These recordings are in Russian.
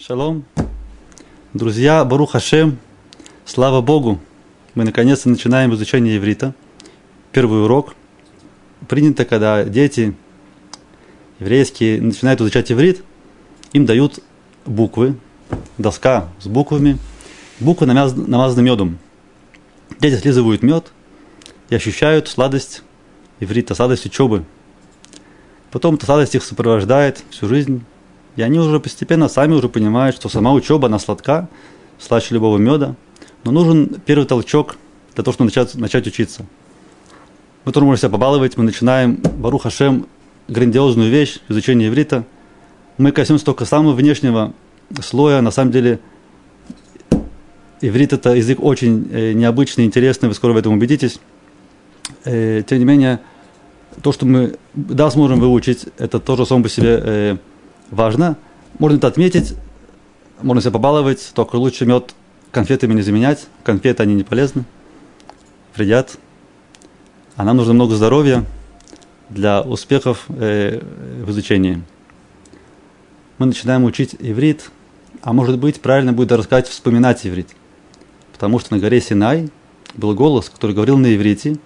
Шалом. Друзья, Барух Хашем, слава Богу, мы наконец-то начинаем изучение иврита. Первый урок. Принято, когда дети еврейские начинают изучать иврит, им дают буквы, доска с буквами, буквы намазаны медом. Дети слизывают мед и ощущают сладость иврита, сладость учебы. Потом эта сладость их сопровождает всю жизнь, и они уже постепенно сами уже понимают, что сама учеба, она сладка, слаще любого меда. Но нужен первый толчок для того, чтобы начать, начать учиться. Мы тоже можем себя побаловать, мы начинаем Барух Хашем грандиозную вещь, изучение иврита. Мы коснемся только самого внешнего слоя. На самом деле, иврит – это язык очень э, необычный, интересный, вы скоро в этом убедитесь. Э, тем не менее, то, что мы да, сможем выучить, это тоже само по себе э, важно. Можно это отметить, можно себя побаловать, только лучше мед конфетами не заменять. Конфеты, они не полезны, вредят. А нам нужно много здоровья для успехов э, в изучении. Мы начинаем учить иврит, а может быть, правильно будет рассказать вспоминать иврит. Потому что на горе Синай был голос, который говорил на иврите,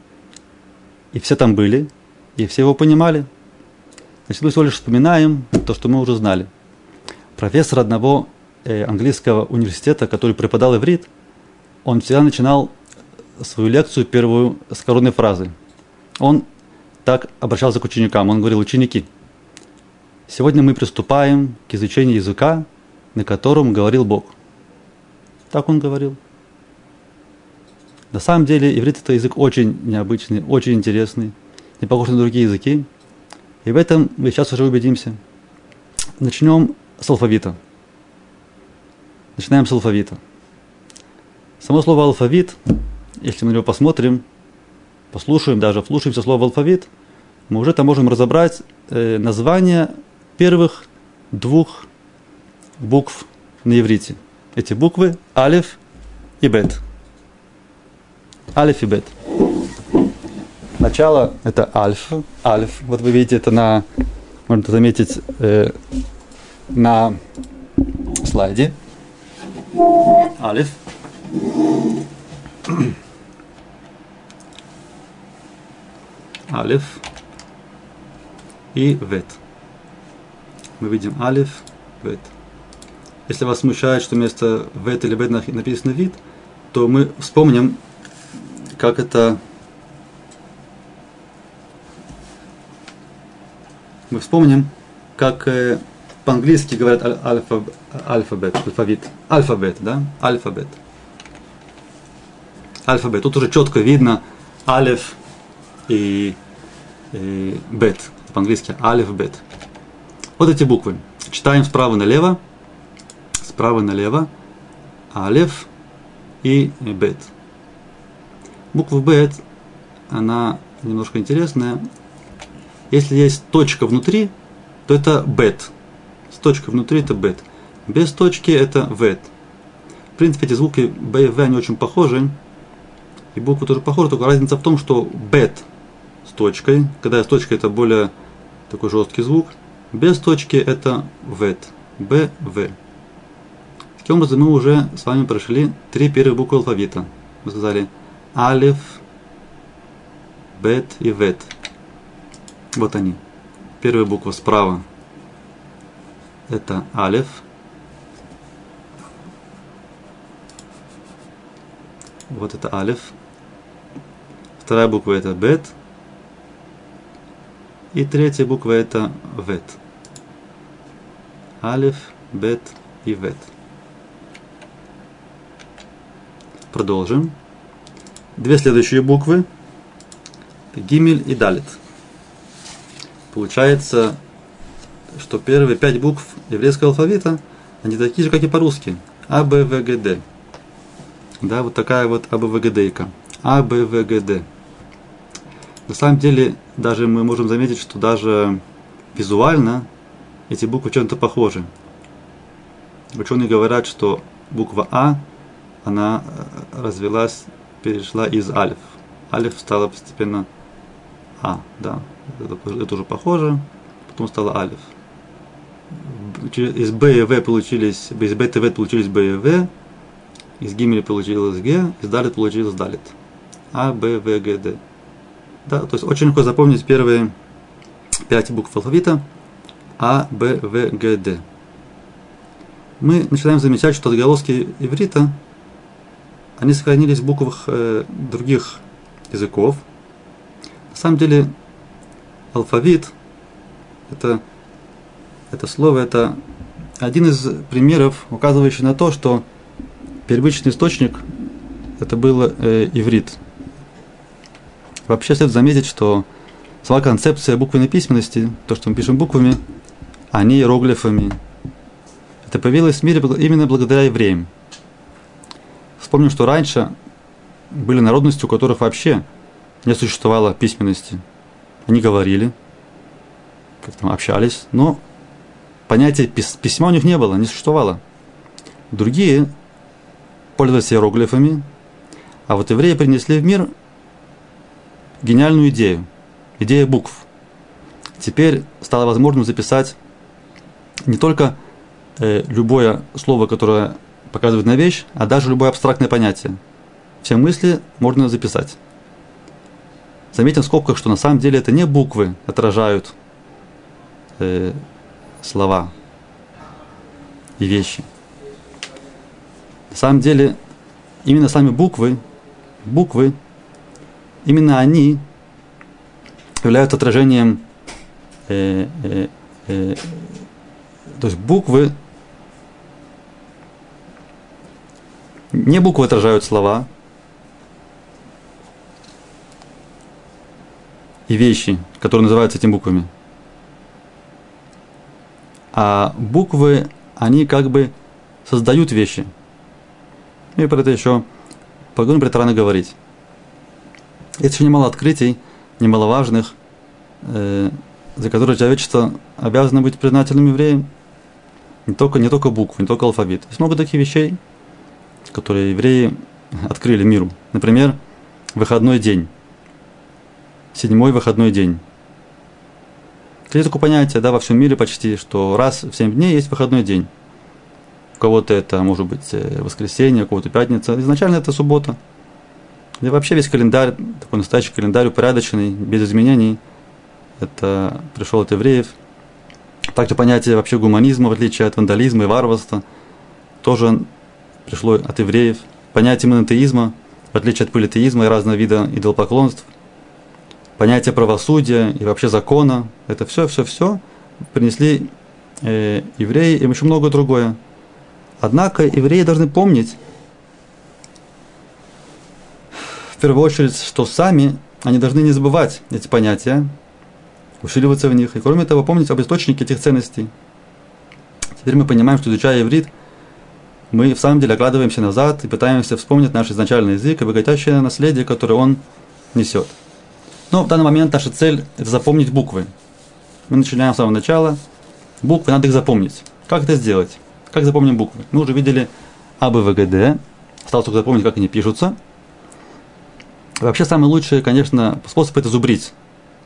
и все там были, и все его понимали – Значит, мы всего лишь вспоминаем то, что мы уже знали. Профессор одного э, английского университета, который преподал иврит, он всегда начинал свою лекцию первую с коронной фразы. Он так обращался к ученикам. Он говорил, ученики, сегодня мы приступаем к изучению языка, на котором говорил Бог. Так он говорил. На самом деле иврит это язык очень необычный, очень интересный, не похож на другие языки. И в этом мы сейчас уже убедимся. Начнем с алфавита. Начинаем с алфавита. Само слово алфавит, если мы на него посмотрим, послушаем, даже вслушаемся слово алфавит, мы уже там можем разобрать э, название первых двух букв на иврите. Эти буквы алиф и бет. Алиф и бет. Начало – это альфа, альф. Вот вы видите это на, можно заметить, э, на слайде. Алиф. Алиф и вет. Мы видим алиф, вет. Если вас смущает, что вместо вет или вет написано вид, то мы вспомним, как это мы вспомним, как э, по-английски говорят альфа, алфавит, алфавит, алфавит, да, алфавит. Алфавит. Тут уже четко видно алиф и, и бет. По-английски алиф, бет. Вот эти буквы. Читаем справа налево, справа налево, алиф и бет. Буква бет, она немножко интересная, если есть точка внутри, то это бет. С точкой внутри это бет. Без точки это вет. В принципе, эти звуки б и в они очень похожи. И буквы тоже похожи, только разница в том, что бет с точкой, когда с точкой это более такой жесткий звук, без точки это вет. Б, В. Таким образом, мы уже с вами прошли три первых буквы алфавита. Мы сказали алиф, бет и вет. Вот они. Первая буква справа – это алиф. Вот это алиф. Вторая буква – это бет. И третья буква – это вет. Алиф, бет и вет. Продолжим. Две следующие буквы – гимель и далит – Получается, что первые пять букв еврейского алфавита, они такие же, как и по-русски. А, Б, В, Г, Д. Да, вот такая вот А, Б, В, Г, Д. А, Б, В, Г, Д. На самом деле, даже мы можем заметить, что даже визуально эти буквы чем-то похожи. Ученые говорят, что буква А, она э, развелась, перешла из алиф. Алиф стала постепенно А, да, это, уже похоже, потом стало алиф. из Б и В получились, из Б и В получились Б и В, из Гимели получилось Г, из Далит получилось Далит. А, Б, В, Г, Д. Да, то есть очень легко запомнить первые пять букв алфавита. А, Б, В, Г, Д. Мы начинаем замечать, что отголоски иврита, они сохранились в буквах э, других языков. На самом деле, алфавит, это, это слово, это один из примеров, указывающий на то, что первичный источник это был э, иврит. Вообще следует заметить, что сама концепция буквенной письменности, то, что мы пишем буквами, а не иероглифами, это появилось в мире именно благодаря евреям. Вспомним, что раньше были народности, у которых вообще не существовало письменности. Они говорили, как там общались, но понятия письма у них не было, не существовало. Другие пользовались иероглифами, а вот евреи принесли в мир гениальную идею, идею букв. Теперь стало возможным записать не только э, любое слово, которое показывает на вещь, а даже любое абстрактное понятие. Все мысли можно записать. Заметим в скобках, что на самом деле это не буквы отражают э, слова и вещи. На самом деле, именно сами буквы, буквы, именно они являются отражением, э, э, э, то есть буквы, не буквы отражают слова и вещи, которые называются этими буквами. А буквы, они как бы создают вещи – и про это еще поговорим про это говорить. Есть еще немало открытий, немаловажных, э, за которые человечество обязано быть признательным евреем. Не только, не только буквы, не только алфавит. Есть много таких вещей, которые евреи открыли миру. Например, выходной день. Седьмой выходной день. Есть такое понятие, да, во всем мире почти, что раз в семь дней есть выходной день кого-то это может быть э, воскресенье, у кого-то пятница. Изначально это суббота. И вообще весь календарь, такой настоящий календарь упорядоченный, без изменений, это пришел от евреев. Также понятие вообще гуманизма, в отличие от вандализма и варварства, тоже пришло от евреев. Понятие монотеизма, в отличие от политеизма и разного вида идолопоклонств. Понятие правосудия и вообще закона, это все, все, все принесли э, евреи и еще много другое. Однако евреи должны помнить, в первую очередь, что сами они должны не забывать эти понятия, усиливаться в них, и кроме того помнить об источнике этих ценностей. Теперь мы понимаем, что изучая иврит, мы в самом деле оглядываемся назад и пытаемся вспомнить наш изначальный язык и богатящее наследие, которое он несет. Но в данный момент наша цель – это запомнить буквы. Мы начинаем с самого начала. Буквы надо их запомнить. Как это сделать? Как запомним буквы? Мы уже видели А, Б, В, Г, Д. Осталось только запомнить, как они пишутся. Вообще самый лучший, конечно, способ это зубрить.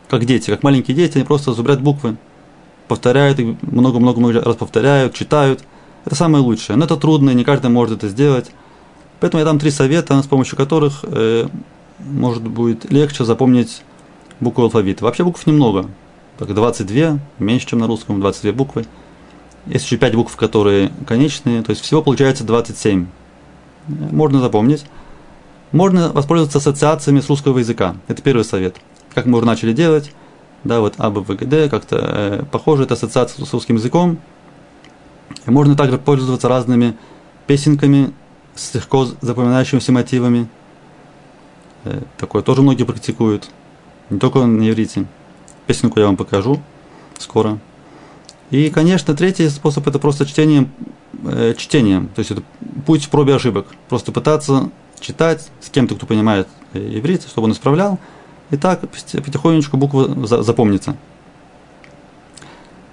Как дети, как маленькие дети, они просто зубрят буквы. Повторяют много-много раз повторяют, читают. Это самое лучшее. Но это трудно, не каждый может это сделать. Поэтому я дам три совета, с помощью которых э, может будет легче запомнить буквы алфавита. Вообще букв немного. Так 22, меньше, чем на русском, 22 буквы. Есть еще 5 букв, которые конечные, то есть всего получается 27. Можно запомнить. Можно воспользоваться ассоциациями с русского языка. Это первый совет. Как мы уже начали делать, да, вот А, Б, В, Г, Д, как-то э, похоже, это ассоциация с русским языком. И можно также пользоваться разными песенками с легко запоминающимися мотивами. Э, такое тоже многие практикуют. Не только на иврите. Песенку я вам покажу скоро. И, конечно, третий способ это просто чтением, э, чтением. То есть это путь в пробе ошибок. Просто пытаться читать с кем-то, кто понимает э, иврит, чтобы он исправлял. И так потихонечку буква запомнится.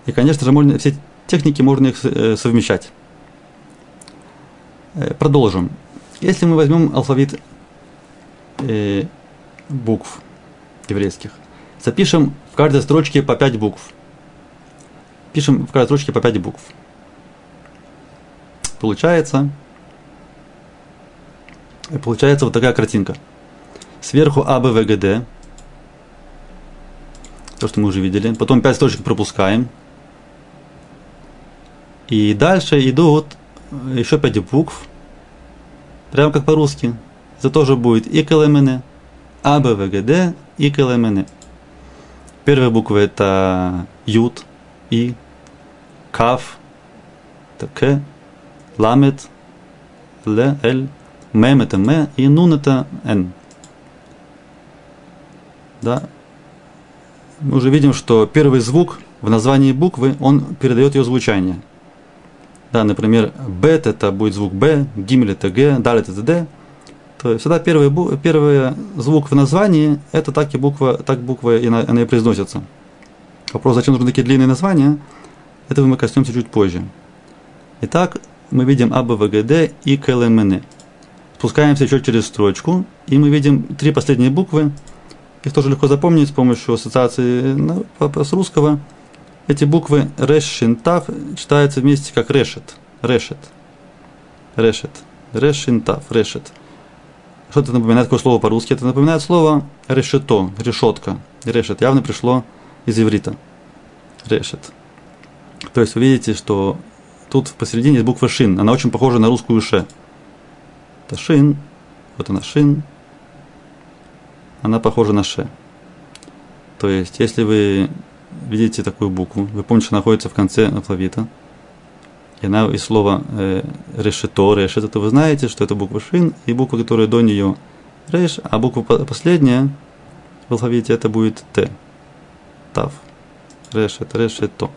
И, конечно же, можно, все техники можно их э, совмещать. Э, продолжим. Если мы возьмем алфавит э, букв еврейских, запишем в каждой строчке по 5 букв – пишем в каждой строчке по 5 букв. получается, получается вот такая картинка. Сверху А, Б, В, Г, Д. То, что мы уже видели. Потом пять строчек пропускаем. И дальше идут еще пять букв. Прямо как по-русски. Это тоже будет и КЛМН, А, Б, В, Г, Д и КЛМН. Первая буква это Ют, И, Кав, это К, Ламет, Л, Л, Мем это М и Нун это Н. Да. Мы уже видим, что первый звук в названии буквы, он передает ее звучание. Да, например, бет это будет звук Б, гимель это Г, далит это Д. То всегда первый, первый звук в названии, это так и буква, так буква и она и произносится. Вопрос, зачем нужны такие длинные названия, этого мы коснемся чуть позже. Итак, мы видим А, Б, В, Г, Д и КЛМН. Спускаемся еще через строчку, и мы видим три последние буквы. Их тоже легко запомнить с помощью ассоциации с русского. Эти буквы Реш, Шинтав читаются вместе как Решет. Решет. Решет. Реш, Шинтав. Решет. Что это напоминает, какое слово по-русски? Это напоминает слово решето, решетка. Решет явно пришло из иврита. Решет. То есть вы видите, что тут посередине есть буква шин. Она очень похожа на русскую ше. Это шин. Вот она шин. Она похожа на ше. То есть, если вы видите такую букву, вы помните, что находится в конце алфавита, и она из слова э, решето, решет, то вы знаете, что это буква шин, и буква, которая до нее реш, а буква последняя в алфавите это будет т. Тав. Решет, решето.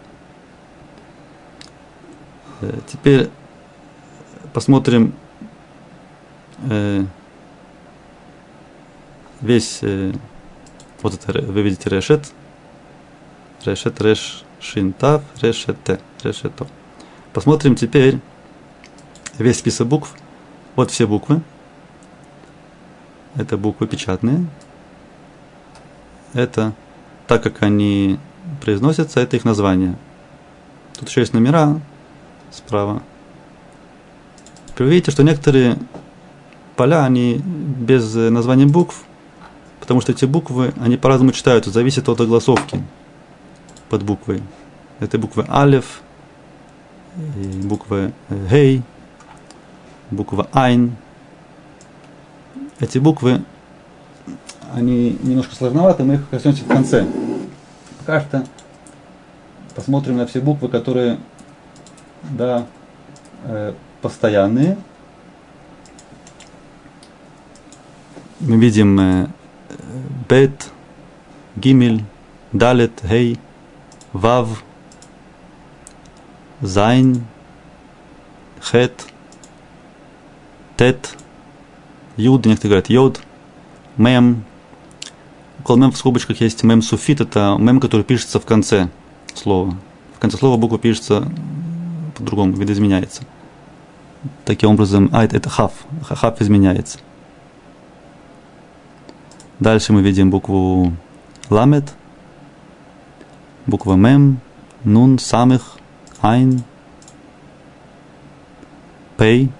Э, теперь посмотрим э, весь, э, вот это вы видите решет, решет, реш, шин, тав, решете, решето. Посмотрим теперь весь список букв. Вот все буквы. Это буквы печатные. Это так, как они произносятся, это их название. Тут еще есть номера справа. Вы видите, что некоторые поля, они без названия букв, потому что эти буквы, они по-разному читаются, зависит от огласовки под буквой. Это буквы Алев, буква Гей, буква Айн. Эти буквы, они немножко сложноваты, мы их коснемся в конце. Пока что посмотрим на все буквы, которые да, э, постоянные. Мы видим э, Бет, Гимель, Далет, Гей, Вав, Зайн, Хет, Тет, Юд, некоторые говорят Йод, Мем. Около мем в скобочках есть мем суфит, это мем, который пишется в конце слова. В конце слова буква пишется по-другому, видоизменяется. Таким образом, а это хав, хав изменяется. Дальше мы видим букву ламет, буква мем, нун, самых, Айн, Пей,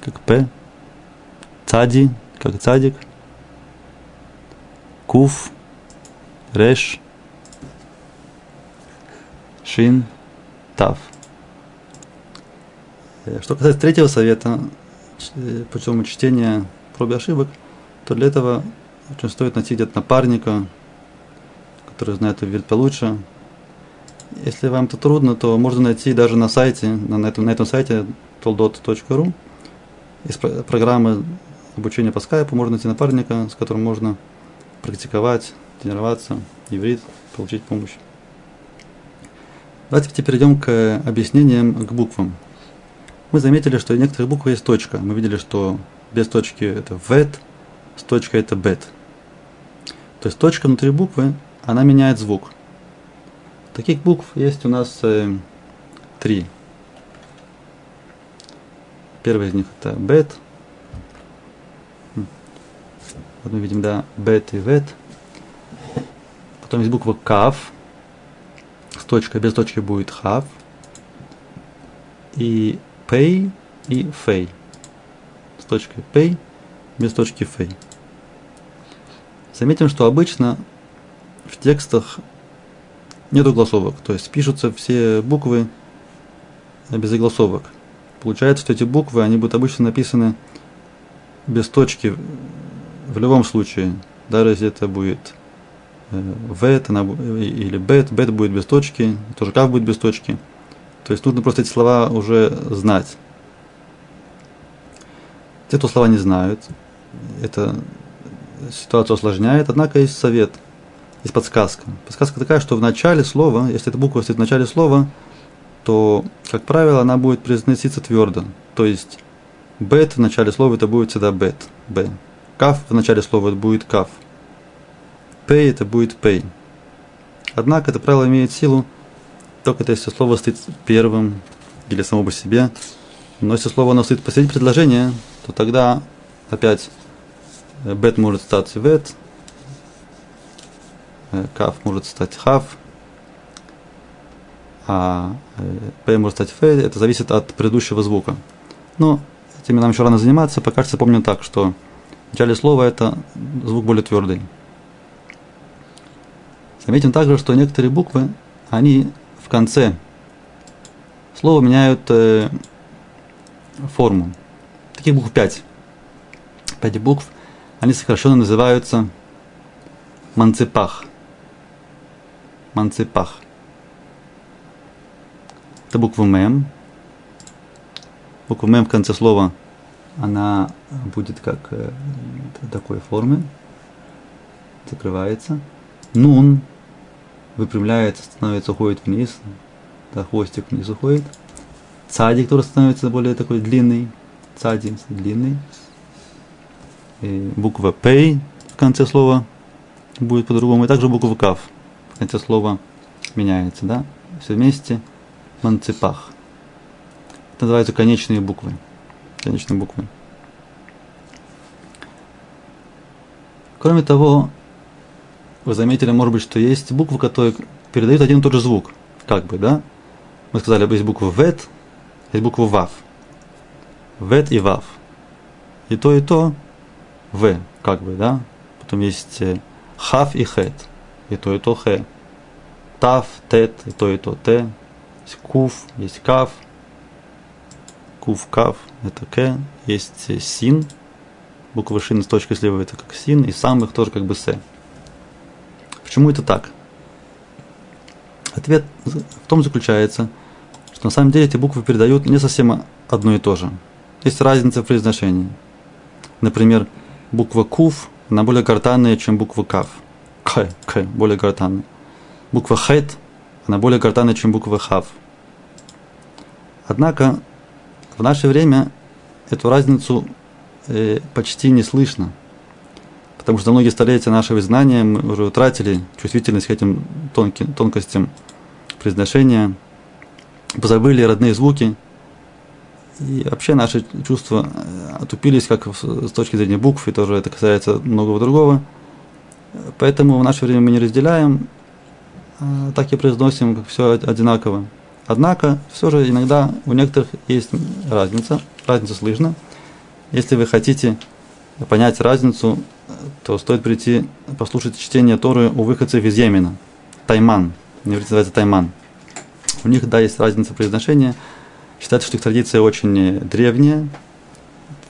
как П, Цади, как Цадик, Куф, Реш, Шин, Тав. Э, что касается третьего совета, э, путем чтения проб ошибок, то для этого очень стоит найти где-то напарника, который знает иврит получше, если вам это трудно, то можно найти даже на сайте, на этом, на этом сайте toldot.ru из программы обучения по скайпу можно найти напарника, с которым можно практиковать, тренироваться, иврит, получить помощь. Давайте теперь перейдем к объяснениям к буквам. Мы заметили, что у некоторых букв есть точка. Мы видели, что без точки это вет, с точкой это бет. То есть точка внутри буквы, она меняет звук – Таких букв есть у нас э, три. Первый из них это бет. Вот мы видим, да, бет и вет. Потом есть буква кав. С точкой, без точки будет хав. и pay, и фей. С точкой pay, без точки фей. Заметим, что обычно в текстах нет огласовок, то есть пишутся все буквы без огласовок. Получается, что эти буквы, они будут обычно написаны без точки в любом случае, даже если это будет вет она, или бет, бет будет без точки, тоже кав будет без точки. То есть нужно просто эти слова уже знать. Те, кто слова не знают, это ситуацию осложняет, однако есть совет, есть подсказка. Подсказка такая, что в начале слова, если эта буква стоит в начале слова, то, как правило, она будет произноситься твердо. То есть бет в начале слова это будет всегда бет, б. Каф в начале слова это будет каф. Пей это будет пей. Однако это правило имеет силу только если слово стоит первым или само по себе. Но если слово оно стоит посреди предложения, то тогда опять бет может стать вет, каф может стать хав, а п может стать ф, это зависит от предыдущего звука. Но этим нам еще рано заниматься, пока что помню так, что в начале слова это звук более твердый. Заметим также, что некоторые буквы, они в конце слова меняют э, форму. Таких букв 5. 5 букв, они сокращенно называются манципах. Манципах. Это буква М. Буква М в конце слова, она будет как э, такой формы. Закрывается. Нун выпрямляется, становится, уходит вниз, да, хвостик вниз уходит. Цадик, который становится более такой длинный, цадик длинный. И буква П в конце слова будет по-другому. И также буква Кав конце слова меняется, да? Все вместе манципах. Это называются конечные буквы. Конечные буквы. Кроме того, вы заметили, может быть, что есть буквы, которые передают один и тот же звук. Как бы, да? Мы сказали, есть буква вет, есть буква вав. Вет и вав. И то, и то в, как бы, да? Потом есть э, хав и хет. И то, и то хе. Тав, тет, и то, и то те. Есть кув, есть кав. Кув, кав, это к. Есть э, син. Буква шин с точкой слева это как син. И сам их тоже как бы се. Почему это так? Ответ в том заключается, что на самом деле эти буквы передают не совсем одно и то же. Есть разница в произношении. Например, буква Кув, она более гортанная, чем буква Кав. К, К, более гортанная. Буква Хет, она более гортанная, чем буква Хав. Однако в наше время эту разницу э, почти не слышно – потому что многие столетия нашего знания мы уже утратили чувствительность к этим тонким, тонкостям произношения, позабыли родные звуки, и вообще наши чувства э, отупились как с точки зрения букв, и тоже это касается многого другого. Поэтому в наше время мы не разделяем, так и произносим все одинаково. Однако, все же иногда у некоторых есть разница, разница слышно. Если вы хотите понять разницу, то стоит прийти послушать чтение Торы у выходцев из Йемена. Тайман. Университет называется Тайман. У них, да, есть разница произношения. Считается, что их традиция очень древняя.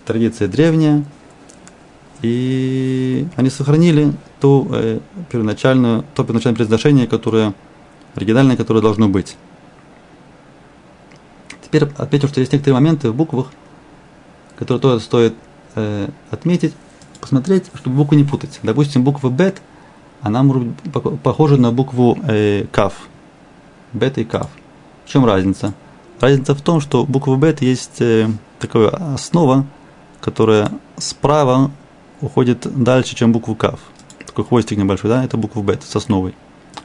Традиция древняя. И они сохранили ту э, первоначальную, то первоначальное произношение, которое оригинальное, которое должно быть. Теперь отметим, что есть некоторые моменты в буквах, которые тоже стоит э, отметить, посмотреть, чтобы буквы не путать. Допустим, буква бет, она может быть похожа на букву э, каф. Бет и каф. В чем разница? Разница в том, что буква бет есть э, такая основа, которая справа уходит дальше, чем букву каф. Такой хвостик небольшой, да, это буква бет с основой.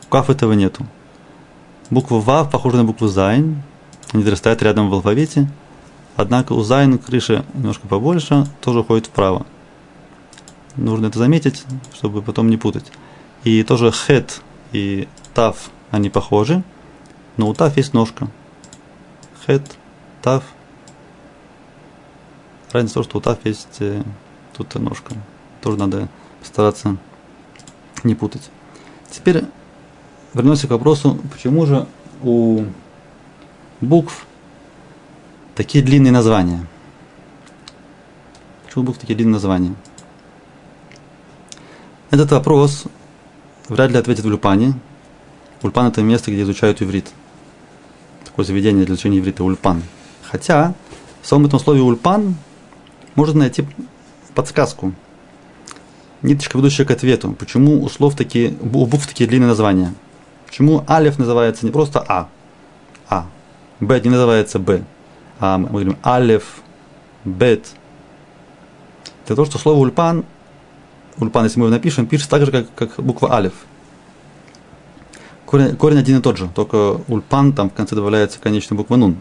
У каф этого нету. Буква вав похожа на букву зайн, они стоят рядом в алфавите, однако у зайн крыша немножко побольше, тоже уходит вправо нужно это заметить, чтобы потом не путать. И тоже хет и тав, они похожи, но у тав есть ножка. Хет Тав. Разница в том, что у Тав есть тут ножка. Тоже надо постараться не путать. Теперь вернемся к вопросу, почему же у букв такие длинные названия. Почему у букв такие длинные названия? Этот вопрос вряд ли ответит в Ульпане. Ульпан – это место, где изучают иврит. Такое заведение для изучения иврита – Ульпан. Хотя в самом этом слове Ульпан можно найти подсказку. Ниточка, ведущая к ответу. Почему у слов такие, у букв такие длинные названия? Почему Алиф называется не просто А, А. Б не называется Б. А мы говорим Алиф, Бет. Это то, что слово Ульпан, Ульпан, если мы его напишем, пишется так же, как, как буква Алиф. Корень, корень один и тот же, только Ульпан, там в конце добавляется конечная буква Нун.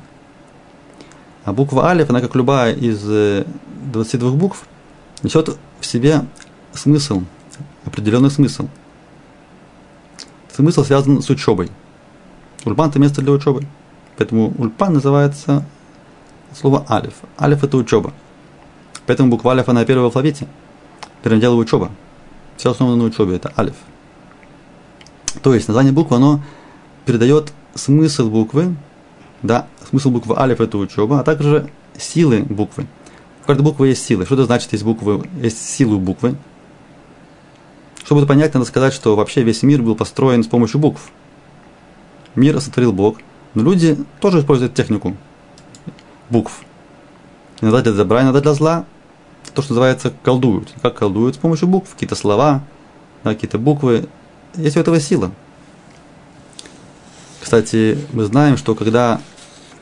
А буква Алиф, она как любая из 22 э, букв, несет в себе смысл, определенный смысл. Смысл связан с учебой. Ульпан – это место для учебы. Поэтому ульпан называется слово алиф. Алиф – это учеба. Поэтому буква алиф, она первая в алфавите. Первым делом учеба. Все основано на учебе, это алиф. То есть название буквы, оно передает смысл буквы, да, смысл буквы алиф – это учеба, а также силы буквы. У каждой буквы есть силы. Что это значит, есть буквы, есть силы буквы? Чтобы это понять, надо сказать, что вообще весь мир был построен с помощью букв. Мир сотворил Бог, но люди тоже используют технику букв. Иногда для добра, иногда для зла. То, что называется колдуют. Как колдуют? С помощью букв. Какие-то слова, да, какие-то буквы. Есть у этого сила. Кстати, мы знаем, что когда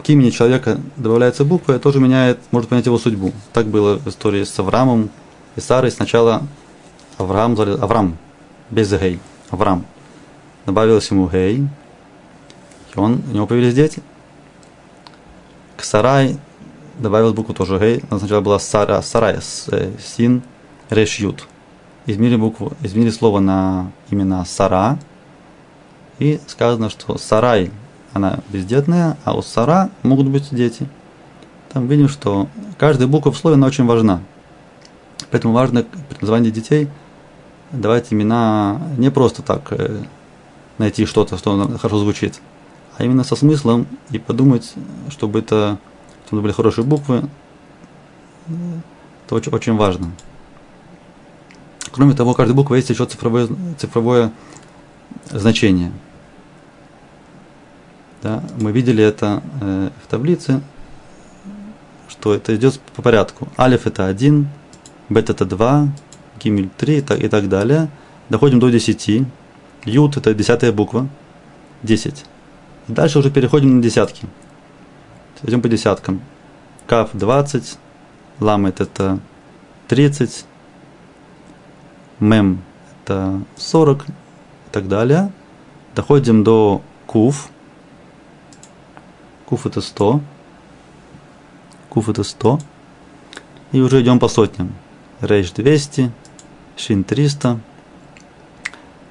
к имени человека добавляется буква, это тоже меняет, может понять его судьбу. Так было в истории с Авраамом и Сарой. Сначала Авраам, Авраам, без гей, Авраам. Добавилось ему гей, и он, у него появились дети. К Сарай добавил букву тоже гей. Сначала была Сара, Сарай, э, Син, Реш, Ют. Изменили букву, изменили слово на именно Сара. И сказано, что Сарай, она бездетная, а у Сара могут быть дети. Там видим, что каждая буква в слове, она очень важна. Поэтому важно при названии детей давать имена не просто так э, найти что-то, что хорошо звучит, а именно со смыслом и подумать, чтобы это чтобы были хорошие буквы, это очень, очень важно. Кроме того, каждая буква есть еще цифровое, цифровое значение. Да, мы видели это э, в таблице, что это идет по порядку. Алиф это 1, бет это 2, гимель 3 и так, и так далее. Доходим до 10. Ют это десятая буква. 10. И дальше уже переходим на десятки. Идем по десяткам. Каф 20, ламет это 30, мем это 40 и так далее. Доходим до куф. Куф это 100. Куф это 100. И уже идем по сотням. Рейш 200, Шин 300,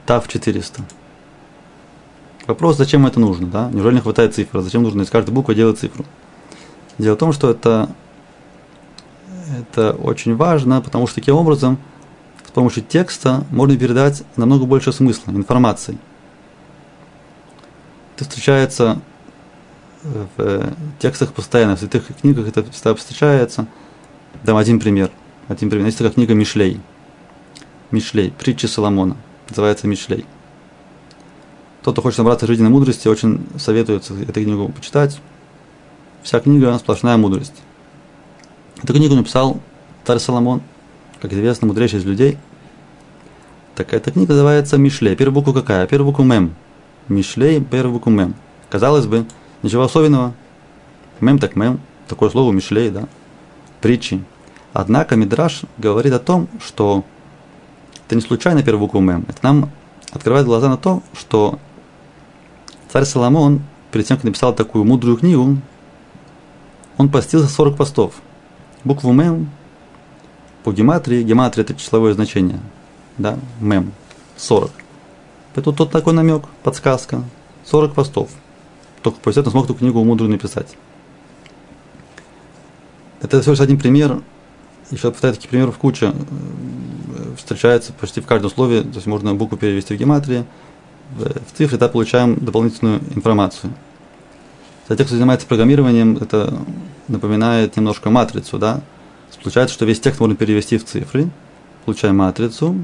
Тав 400. Вопрос, зачем это нужно, да? Неужели не хватает цифры? Зачем нужно из каждой буквы делать цифру? Дело в том, что это, это очень важно, потому что таким образом с помощью текста можно передать намного больше смысла, информации. Это встречается в текстах постоянно, в святых книгах это всегда встречается. Дам один пример. Один пример. Есть такая книга Мишлей. Мишлей, притчи Соломона. Называется Мишлей. Тот, кто хочет набраться жизненной мудрости, очень советуется эту книгу почитать. Вся книга сплошная мудрость. Эту книгу написал царь Соломон, как известно, мудрейший из людей. Так эта книга называется Мишлей. Первая буква какая? Первая буква Мем. Мишлей, первая буква Мем. Казалось бы, ничего особенного. Мем так мем. Такое слово Мишлей, да. Притчи. Однако Мидраш говорит о том, что это не случайно первая буква Мем. Это нам открывает глаза на то, что Царь Соломон, перед тем, как написал такую мудрую книгу, он постился 40 постов. Букву мем по гематрии, гематрия это числовое значение, да, мем, 40. Поэтому тут такой намек, подсказка, 40 постов. Только после этого смог эту книгу мудрую написать. это всего лишь один пример. Еще повторяю, таких примеров куча. Встречается почти в каждом слове. То есть можно букву перевести в гематрии. В цифры, да, получаем дополнительную информацию. Для тех, кто занимается программированием, это напоминает немножко матрицу, да. Получается, что весь текст можно перевести в цифры, получаем матрицу.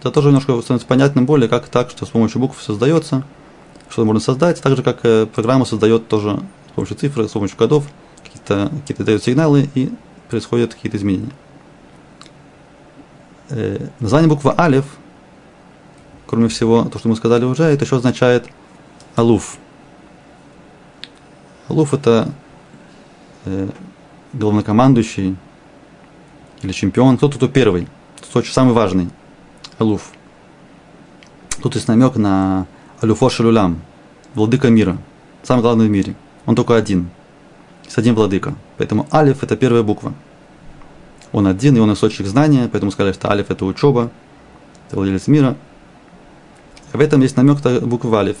Это тоже немножко становится понятным более, как так, что с помощью букв создается, что можно создать, так же, как э, программа создает тоже с помощью цифр, с помощью кодов, какие-то какие дают сигналы и происходят какие-то изменения. Э, название буквы Алиф, кроме всего, то, что мы сказали уже, это еще означает Алуф. Алуф это э, главнокомандующий или чемпион, кто-то, кто первый, кто самый важный. Алуф. Тут есть намек на Алюфо Шалюлям, владыка мира, самый главный в мире. Он только один, с один владыка. Поэтому Алиф – это первая буква. Он один, и он источник знания, поэтому сказали, что Алиф – это учеба, это владелец мира. В этом есть намек на букву Алиф.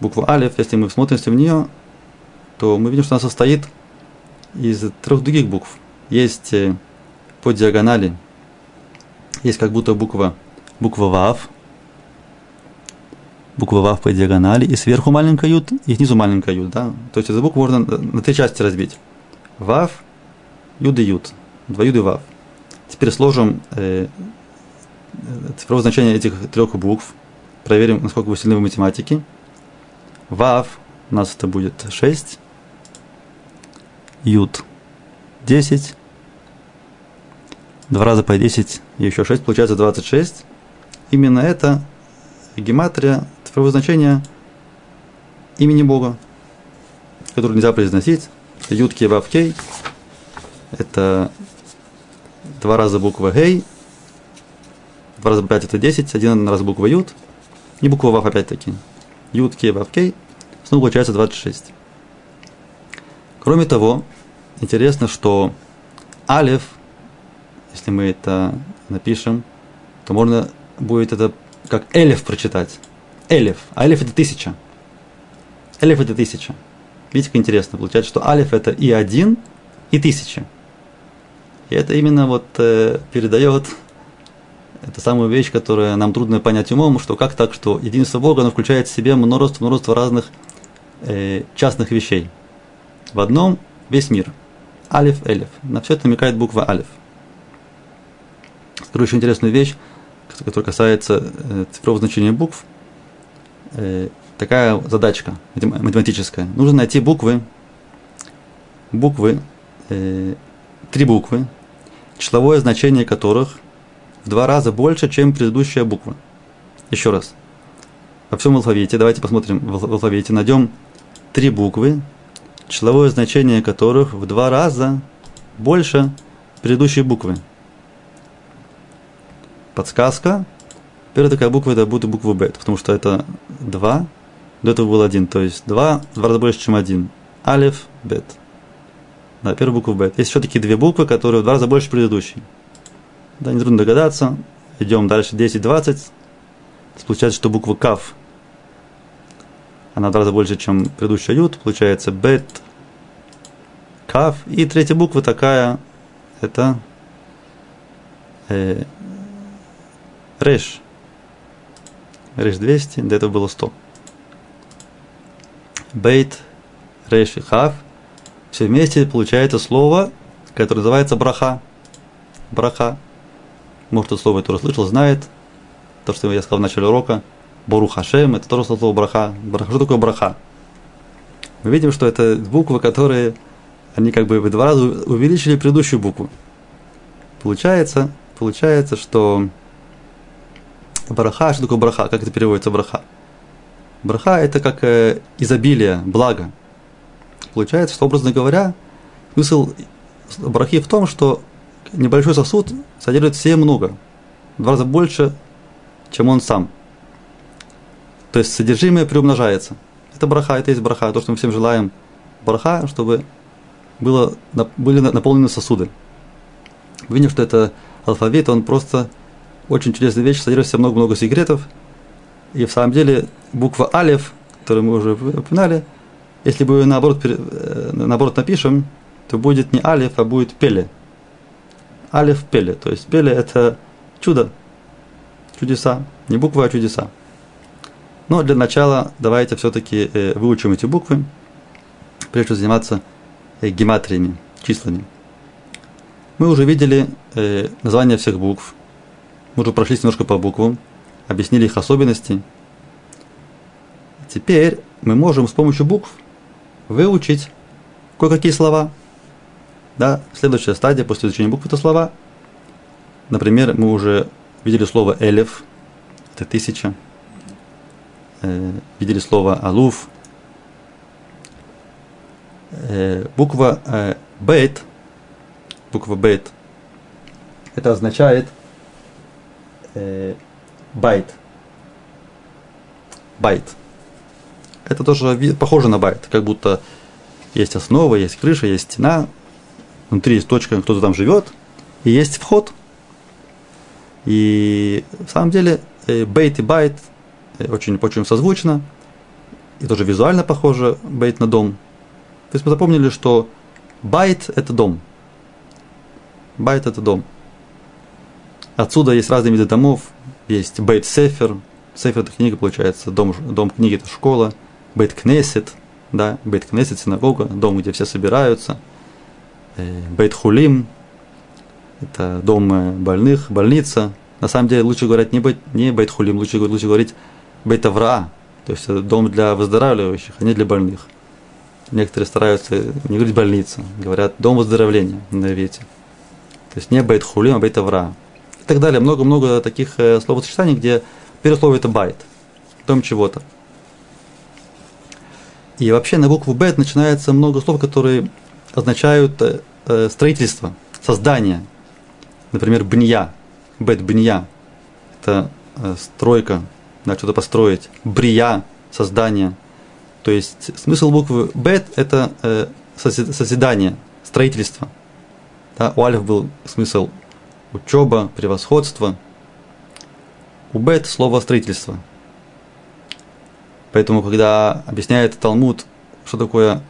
Буква Алиф, если мы смотримся в нее, то мы видим, что она состоит из трех других букв. Есть э, по диагонали, есть как будто буква, буква ВАВ, буква ВАВ по диагонали, и сверху маленькая ют, и снизу маленькая ют. Да? То есть эту букву можно на три части разбить. ВАВ, юд и ют. Два юд и ВАВ. Теперь сложим э, цифровое значение этих трех букв. Проверим, насколько вы сильны в математике. ВАВ у нас это будет 6. Ют 10. Два раза по 10 и еще 6, получается 26. Именно это гематрия, цифровое значение имени Бога, которое нельзя произносить. Ют Кей Кей. Это два раза буква Гей. Два раза 5 это 10, один раз буква Ют. И буква Вав опять-таки. Ют Кей Кей. Снова получается 26. Кроме того, интересно, что Алев если мы это напишем, то можно будет это как элев прочитать. Элев. А элев это тысяча. Элев это тысяча. Видите, как интересно. Получается, что алиф это и один, и тысяча. И это именно вот э, передает эту самую вещь, которая нам трудно понять умом, что как так, что единство Бога, оно включает в себе множество, множество разных э, частных вещей. В одном весь мир. Алиф, элев. На все это намекает буква алиф. Скажу еще интересную вещь, которая касается э, цифрового значения букв. Э, такая задачка математическая. Нужно найти буквы, буквы, э, три буквы, числовое значение которых в два раза больше, чем предыдущая буква. Еще раз. Во всем алфавите, давайте посмотрим в алфавите, найдем три буквы, числовое значение которых в два раза больше предыдущей буквы подсказка. Первая такая буква это будет буква Б, потому что это 2, до этого был 1, то есть 2 в два раза больше, чем 1. Алиф, Бет. Да, первая буква Бет. Есть еще такие две буквы, которые в два раза больше предыдущей. Да, не трудно догадаться. Идем дальше, 10, 20. Получается, что буква Кав, она в два раза больше, чем предыдущая Ют. Получается Бет, Кав. И третья буква такая, это э, Реш. Реш 200, до этого было 100. Бейт, Реш и Хав. Все вместе получается слово, которое называется браха. Браха. Может, это слово тоже слышал, знает. То, что я сказал в начале урока. Бору Хашем, это тоже слово браха. браха. Что такое браха? Мы видим, что это буквы, которые они как бы два раза увеличили предыдущую букву. Получается, получается, что Браха, что такое браха? Как это переводится браха? Браха – это как э, изобилие, благо. Получается, что, образно говоря, смысл брахи в том, что небольшой сосуд содержит все много, в два раза больше, чем он сам. То есть содержимое приумножается. Это браха, это есть браха, то, что мы всем желаем. Браха, чтобы было, были наполнены сосуды. Видим, что это алфавит, он просто очень интересная вещь, содержит в себе много-много секретов. И в самом деле буква Алев, которую мы уже упоминали, если бы ее наоборот, э, наоборот напишем, то будет не алиф, а будет пеле. Алиф пеле. То есть пеле это чудо, чудеса. Не буквы, а чудеса. Но для начала давайте все-таки э, выучим эти буквы, прежде чем заниматься э, гематриями, числами. Мы уже видели названия всех букв, мы уже прошлись немножко по буквам, объяснили их особенности. Теперь мы можем с помощью букв выучить кое-какие слова. Да, следующая стадия после изучения букв это слова. Например, мы уже видели слово אלף, это тысяча. Э, видели слово אלוף. Э, буква э, бейт, буква бейт, это означает э, בית. בית. Это тоже похоже на בית, как будто есть основа, есть крыша, есть стена, внутри есть точка, кто-то там живет, и есть вход. И в самом деле э, бейт и בית э, очень, очень созвучно, и тоже визуально похоже бейт на дом. То есть мы запомнили, что בית – это дом. בית – это дом. Отсюда есть разные виды домов. Есть бейт сефер. Сефер – это книга, получается. Дом, дом книги – это школа. Бейт кнесет – да, Бейт Кнесет, синагога, дом, где все собираются, э, Бейт Хулим, это дом э, больных, больница. На самом деле лучше говорить не, бейт, не Бейт Хулим, лучше, лучше говорить Бейт Авраа, то есть дом для выздоравливающих, а не для больных. Некоторые стараются не говорить больница, говорят дом выздоровления на иврите. То есть не Бейт Хулим, а Бейт Авраа. И так далее. Много-много таких э, словосочетаний, где первое слово это байт, дом чего-то. И вообще на букву Б начинается много слов, которые означают э, э, строительство, создание. Например, бния, бет бния, это стройка, да, что-то построить. Брия, создание. То есть смысл буквы бет – это созидание, строительство. Да, у алиф был смысл учеба, превосходство. У бет слово строительство – Поэтому, когда объясняет Талмуд, что такое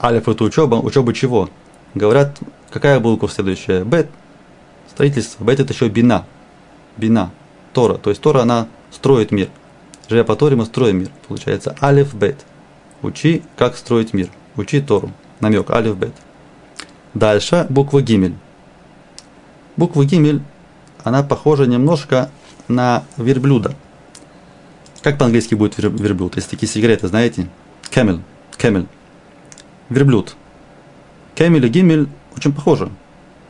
алиф это учеба, учеба чего? Говорят, какая буква следующая? Бет. Строительство. Бет это еще бина. Бина. Тора. То есть Тора, она строит мир. Живя по Торе, мы строим мир. Получается алиф бет. Учи, как строить мир. Учи Тору. Намек. Алиф бет. Дальше буква гимель. Буква гимель, она похожа немножко на верблюда. Как по-английски будет верблюд? Есть такие сигареты, знаете? Camel. Camel. Верблюд. Camel и гимель очень похожи.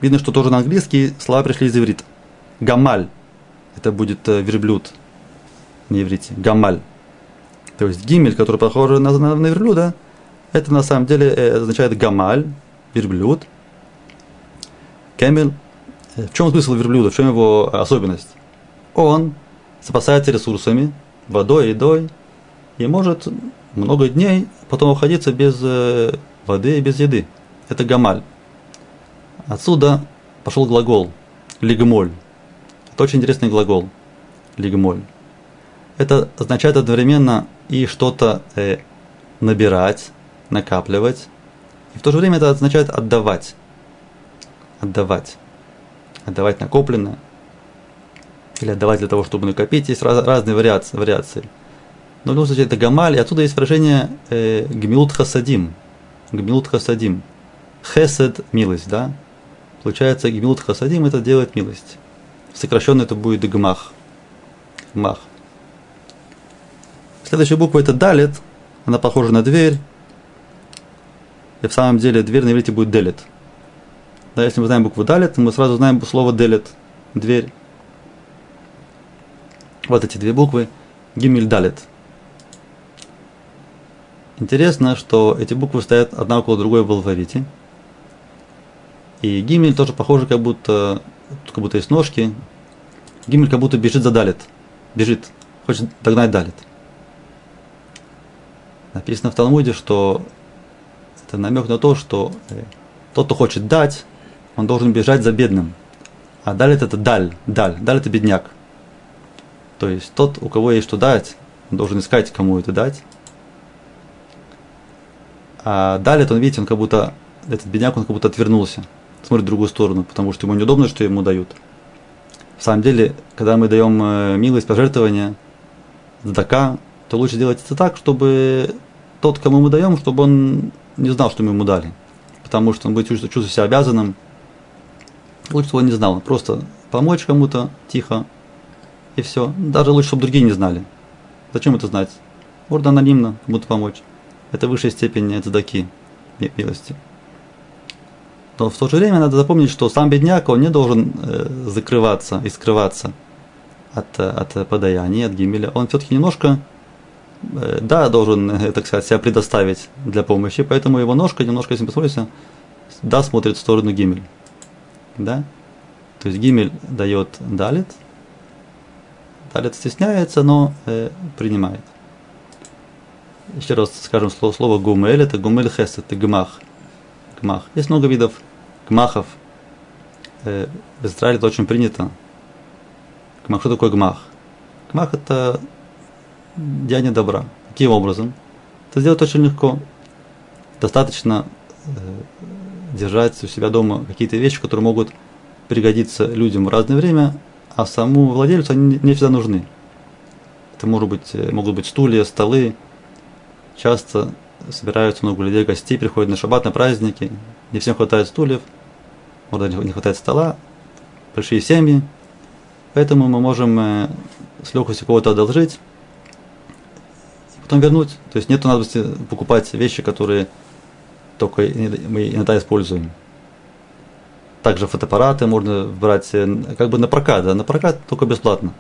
Видно, что тоже на английский слова пришли из иврита. Гамаль. Это будет э, верблюд на иврите. Гамаль. То есть гимель, который похож на, на, на верблюда, это на самом деле э, означает гамаль, верблюд. Кемель. В чем смысл верблюда? В чем его особенность? Он запасается ресурсами, водой, едой, и может много дней потом уходиться без э, воды и без еды. Это гамаль. Отсюда пошел глагол лигмоль. Это очень интересный глагол лигмоль. Это означает одновременно и что-то э, набирать, накапливать, и в то же время это означает отдавать. Отдавать. Отдавать накопленное, или отдавать для того, чтобы накопить. Есть раз, разные вариации. вариации. Но в любом случае это гамаль, и отсюда есть выражение э, гмилут хасадим. Гмилут хасадим. Хесед – милость, да? Получается, гмилут хасадим – это делает милость. Сокращенно это будет гмах. Гмах. Следующая буква – это далит. Она похожа на дверь. И в самом деле дверь на иврите будет делит. Да, если мы знаем букву далит, мы сразу знаем слово делит – дверь. Вот эти две буквы. Гимель Далит. Интересно, что эти буквы стоят одна около другой в алфавите. И Гимель тоже похоже, как будто, как будто есть ножки. Гимель как будто бежит за Далит. Бежит. Хочет догнать Далит. Написано в Талмуде, что это намек на то, что э, тот, кто хочет дать, он должен бежать за бедным. А Далит это даль, даль, даль это бедняк. То есть тот, у кого есть что дать, он должен искать, кому это дать. А далее, он, видите, он как будто этот бедняк, он как будто отвернулся, смотрит в другую сторону, потому что ему неудобно, что ему дают. В самом деле, когда мы даем э, милость, пожертвования, задака, то лучше делать это так, чтобы тот, кому мы даем, чтобы он не знал, что мы ему дали. Потому что он будет чувствовать себя обязанным. Лучше, он не знал. Просто помочь кому-то тихо, и все. Даже лучше, чтобы другие не знали. Зачем это знать? Можно анонимно кому-то помочь. Это высшая степень цдаки, милости. Но в то же время надо запомнить, что сам бедняк, он не должен э, закрываться и скрываться от, от подаяния, от гимеля. Он все-таки немножко, э, да, должен, э, так сказать, себя предоставить для помощи, поэтому его ножка немножко, если посмотрите, да, смотрит в сторону гимель. Да? То есть гимель дает далит, далит стесняется, но э, принимает. Еще раз скажем слово, слово гумель, это гумель хес, это гмах. Гмах. Есть много видов гмахов. Э, в Израиле это очень принято. Гмах, что такое гмах? Гмах это деяние добра. Каким образом? Это сделать очень легко. Достаточно э, держать у себя дома какие-то вещи, которые могут пригодиться людям в разное время, а самому владельцу они не всегда нужны. Это может быть, э, могут быть стулья, столы. Часто собираются много людей, гостей приходят на шаббат, на праздники. Не всем хватает стульев, может не хватает стола, большие семьи. Поэтому мы можем э, с легкостью кого-то одолжить, потом вернуть. То есть нет надобности покупать вещи, которые только мы иногда используем. Также фотоаппараты можно брать э, как бы на прокат, да, на прокат только бесплатно.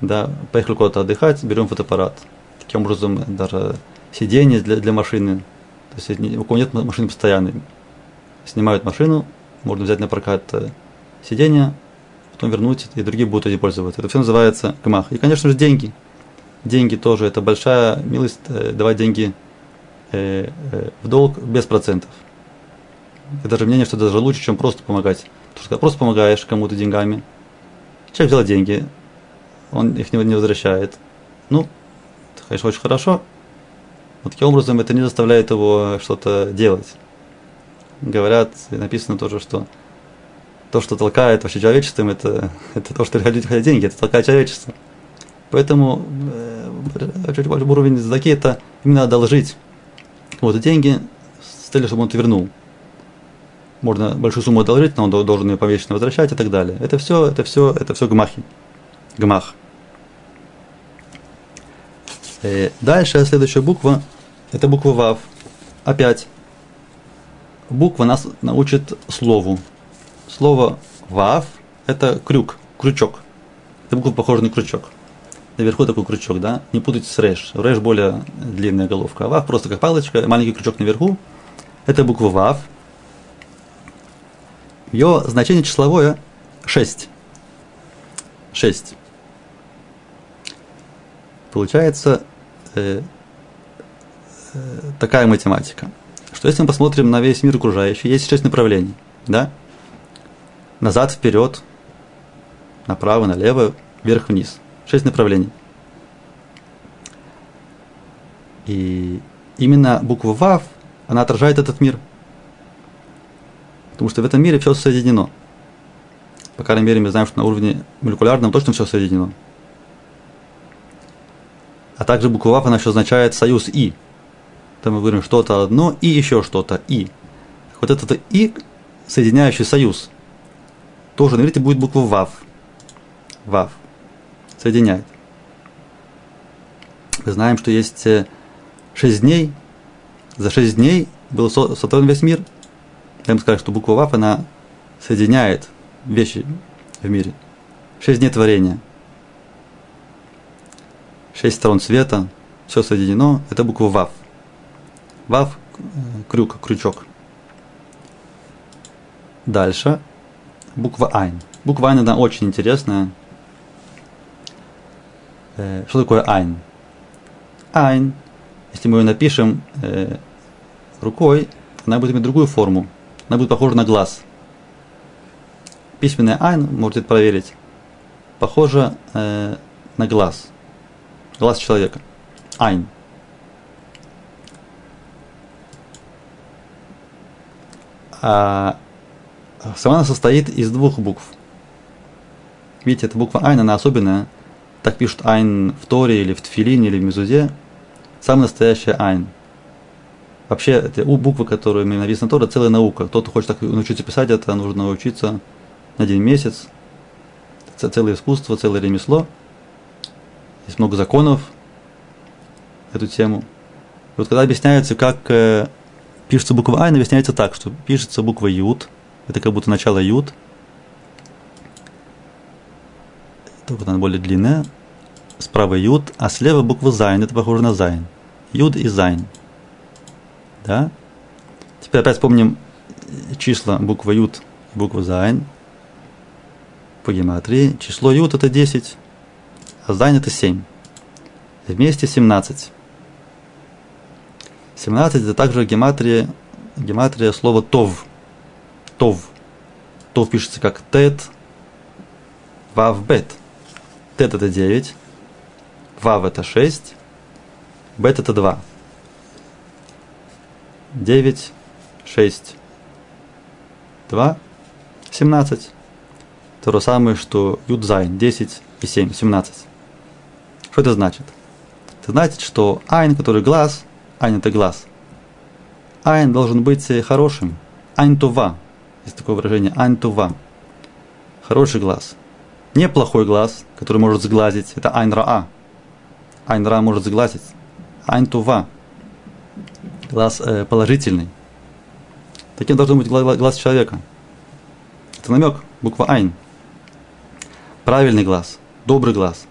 Да, поехали куда-то отдыхать, берем фотоаппарат. Таким образом, даже сиденье для, для машины. То есть у кого нет машины постоянной. Снимают машину, можно взять на прокат э, сиденье, потом вернуть, и другие будут этим пользоваться. Это все называется гмах. И, конечно же, деньги. Деньги тоже. Это большая милость э, давать деньги в долг без процентов и даже мнение, что это даже лучше, чем просто помогать. Потому что просто помогаешь кому-то деньгами, человек взял деньги, он их не возвращает. Ну, это, конечно, очень хорошо, но таким образом это не заставляет его что-то делать. Говорят, и написано тоже, что то, что толкает вообще человечеством, это, это то, что хотят, хотят деньги, это толкает человечество. Поэтому э, уровень заки это именно одолжить вот деньги с целью, чтобы он это вернул можно большую сумму одолжить, но он должен ее повечно возвращать и так далее. Это все, это все, это все гмахи. Гмах. Э, дальше следующая буква, это буква Вав. Опять. Буква нас научит слову. Слово Вав – это крюк, крючок. Это буква похожа на крючок. Наверху такой крючок, да? Не путайте с Рэш. Рэш более длинная головка. А Вав просто как палочка, маленький крючок наверху. Это буква Вав – ее значение числовое 6. 6. Получается э, э, такая математика, что если мы посмотрим на весь мир окружающий, есть 6 направлений, да? Назад, вперед, направо, налево, вверх, вниз. 6 направлений. И именно буква ВАВ, она отражает этот мир – Потому что в этом мире все соединено. По крайней мере, мы знаем, что на уровне молекулярном точно все соединено. А также буква ВАФ, она еще означает союз И. Там мы говорим что-то одно и еще что-то И. Вот этот И, соединяющий союз, тоже на иврите будет буква ВАВ. ВАВ. Соединяет. Мы знаем, что есть э, шесть дней. За шесть дней был сотворен весь мир – я бы сказал, что буква Вав, она соединяет вещи в мире. Шесть дней творения. Шесть сторон света. Все соединено. Это буква Вав. Вав – крюк, крючок. Дальше. Буква Айн. Буква Айн, она очень интересная. Э, что такое Айн? Айн, если мы ее напишем э, рукой, она будет иметь другую форму она будет похожа на глаз. Письменная айн, можете проверить, похожа э, на глаз. Глаз человека. Айн. А сама она состоит из двух букв. Видите, эта буква Айн, она особенная. Так пишут Айн в Торе или в Тфилине или в Мезузе. Самая настоящая Айн. Вообще, эти буквы, которые написаны Тора, целая наука. Кто-то хочет так научиться писать, это нужно учиться на один месяц. Это целое искусство, целое ремесло. Есть много законов эту тему. И вот когда объясняется, как э, пишется буква Айн, объясняется так, что пишется буква Юд, это как будто начало Юд, только она более длинная, справа Юд, а слева буква Зайн, это похоже на Зайн. Юд и Зайн. Да? Теперь опять вспомним числа буква Юд и буква Зайн по гематрии. Число Юд это 10, а Зайн это 7. Вместе 17. 17 это также гематрия, гематрия слова טוב. טוב. טוב пишется как тет, вав бет. Тет это 9, вав это 6, бет это 2. 9, 6, 2, 17. То же самое, что Юдзайн, 10 и 7, 17. Что это значит? Это значит, что Айн, который глаз, Айн это глаз. Айн должен быть хорошим. Айн тува. Есть такое выражение. Айн тува. Хороший глаз. Не плохой глаз, который может сглазить. Это айн раа. Айн ра может сглазить. Айн тува глаз э, положительный. Таким должен быть глаз, глаз человека. Это намек, буква Айн. Правильный глаз, добрый глаз,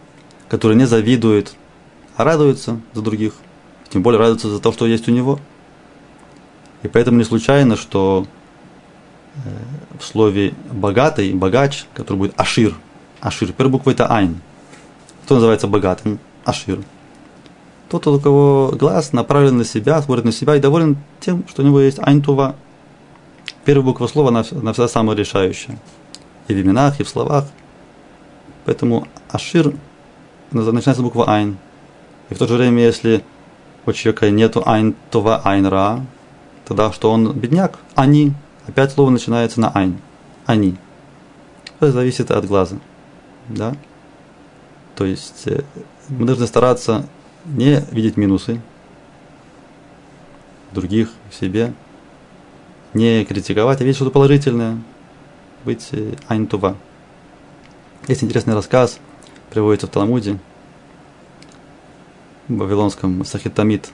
который не завидует, а радуется за других. Тем более радуется за то, что есть у него. И поэтому не случайно, что э, в слове богатый, богач, который будет Ашир. Ашир. Первая буква это Айн. Кто называется богатым? Ашир. Тот, у кого глаз направлен на себя, смотрит на себя и доволен тем, что у него есть айнтува. Первая буква слова, она, она всегда самая решающая. И в именах, и в словах. Поэтому Ашир начинается с буквы Айн. И в то же время, если у человека нету Айн Това Айн Ра, тогда что он бедняк? Они. Опять слово начинается на Айн. Они. Это зависит от глаза. Да? То есть э, мы должны стараться не видеть минусы других в себе, не критиковать, а видеть что-то положительное, быть э, айнтува. Есть интересный рассказ, приводится в Талмуде, в Вавилонском Сахитамид,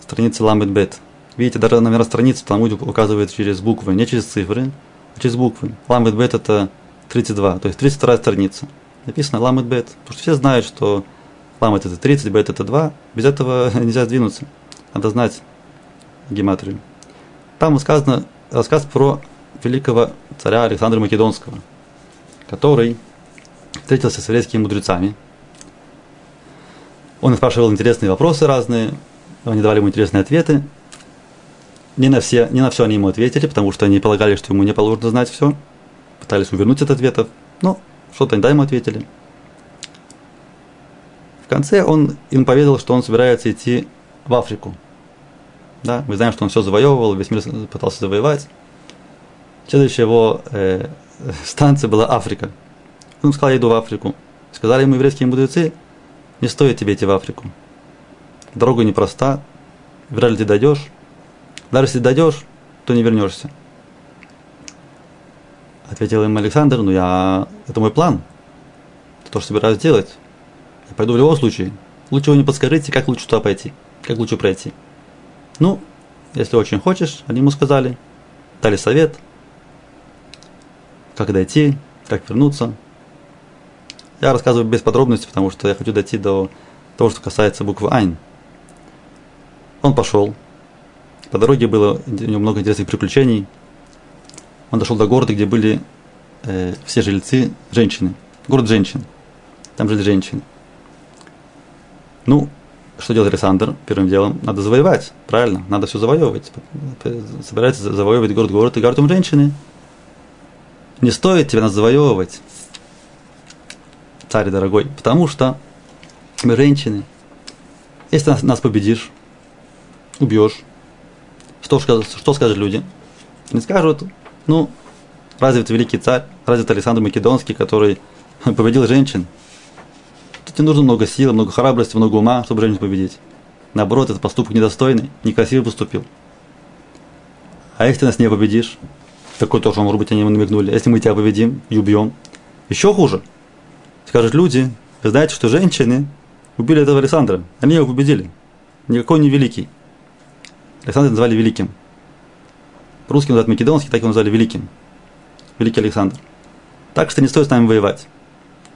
страница Ламбет Бет. Видите, даже номер страницы в Талмуде указывает через буквы, не через цифры, а через буквы. Ламбет Бет это 32, то есть 32 страница. Написано Ламбет Бет, потому что все знают, что Ламет это 30, бет это 2. Без этого нельзя сдвинуться. Надо знать гематрию. Там сказано рассказ про великого царя Александра Македонского, который встретился с еврейскими мудрецами. Он спрашивал интересные вопросы разные, они давали ему интересные ответы. Не на, все, не на все они ему ответили, потому что они полагали, что ему не положено знать все. Пытались увернуть от ответов, но что-то они да ему ответили. В конце он им поведал, что он собирается идти в Африку. Да, мы знаем, что он все завоевывал, весь мир пытался завоевать. Следующая его э, станция была Африка. Он сказал, я иду в Африку. Сказали ему еврейские мудрецы, не стоит тебе идти в Африку. Дорога непроста, вряд ли ты дойдешь. Даже если дойдешь, то не вернешься. Ответил им Александр, ну я, это мой план. Это то, что собираюсь делать. Я пойду в любом случае. Лучше вы не подскажите, как лучше туда пойти, как лучше пройти. Ну, если очень хочешь, они ему сказали, дали совет, как дойти, как вернуться. Я рассказываю без подробностей, потому что я хочу дойти до того, что касается буквы Айн. Он пошел. По дороге было у него много интересных приключений. Он дошел до города, где были э, все жильцы женщины. Город женщин. Там жили женщины. Ну, что делает Александр? Первым делом надо завоевать, правильно? Надо все завоевывать. Собирается завоевывать город-город и говорит ему женщины. Не стоит тебе нас завоевывать, царь дорогой, потому что мы женщины. Если нас, нас победишь, убьешь, Что, что скажут люди? Они скажут, ну, разве это великий царь, разве это Александр Македонский, который победил женщин? Тут не нужно много сил, много храбрости, много ума, чтобы женщин победить. Наоборот, это поступок недостойный, некрасиво поступил. А если ты нас не победишь, такой тоже, может быть, они ему намекнули, если мы тебя победим и убьем, еще хуже. Скажут люди, вы знаете, что женщины убили этого Александра, они его победили. Никакой не великий. Александра назвали великим. Русский называют македонский, так его назвали великим. Великий Александр. Так что не стоит с нами воевать.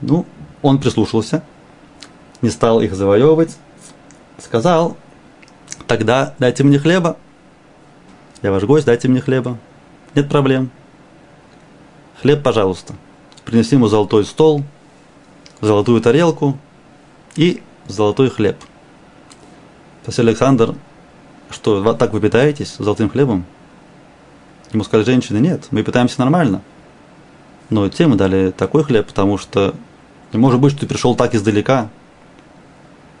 Ну, он прислушался, не стал их завоевывать, сказал, тогда дайте мне хлеба. Я ваш гость, дайте мне хлеба. Нет проблем. Хлеб, пожалуйста. Принеси ему золотой стол, золотую тарелку и золотой хлеб. Спросил Александр, что так вы питаетесь золотым хлебом? Ему сказали женщины, нет, мы питаемся нормально. Но тем мы дали такой хлеб, потому что не может быть, что ты пришел так издалека,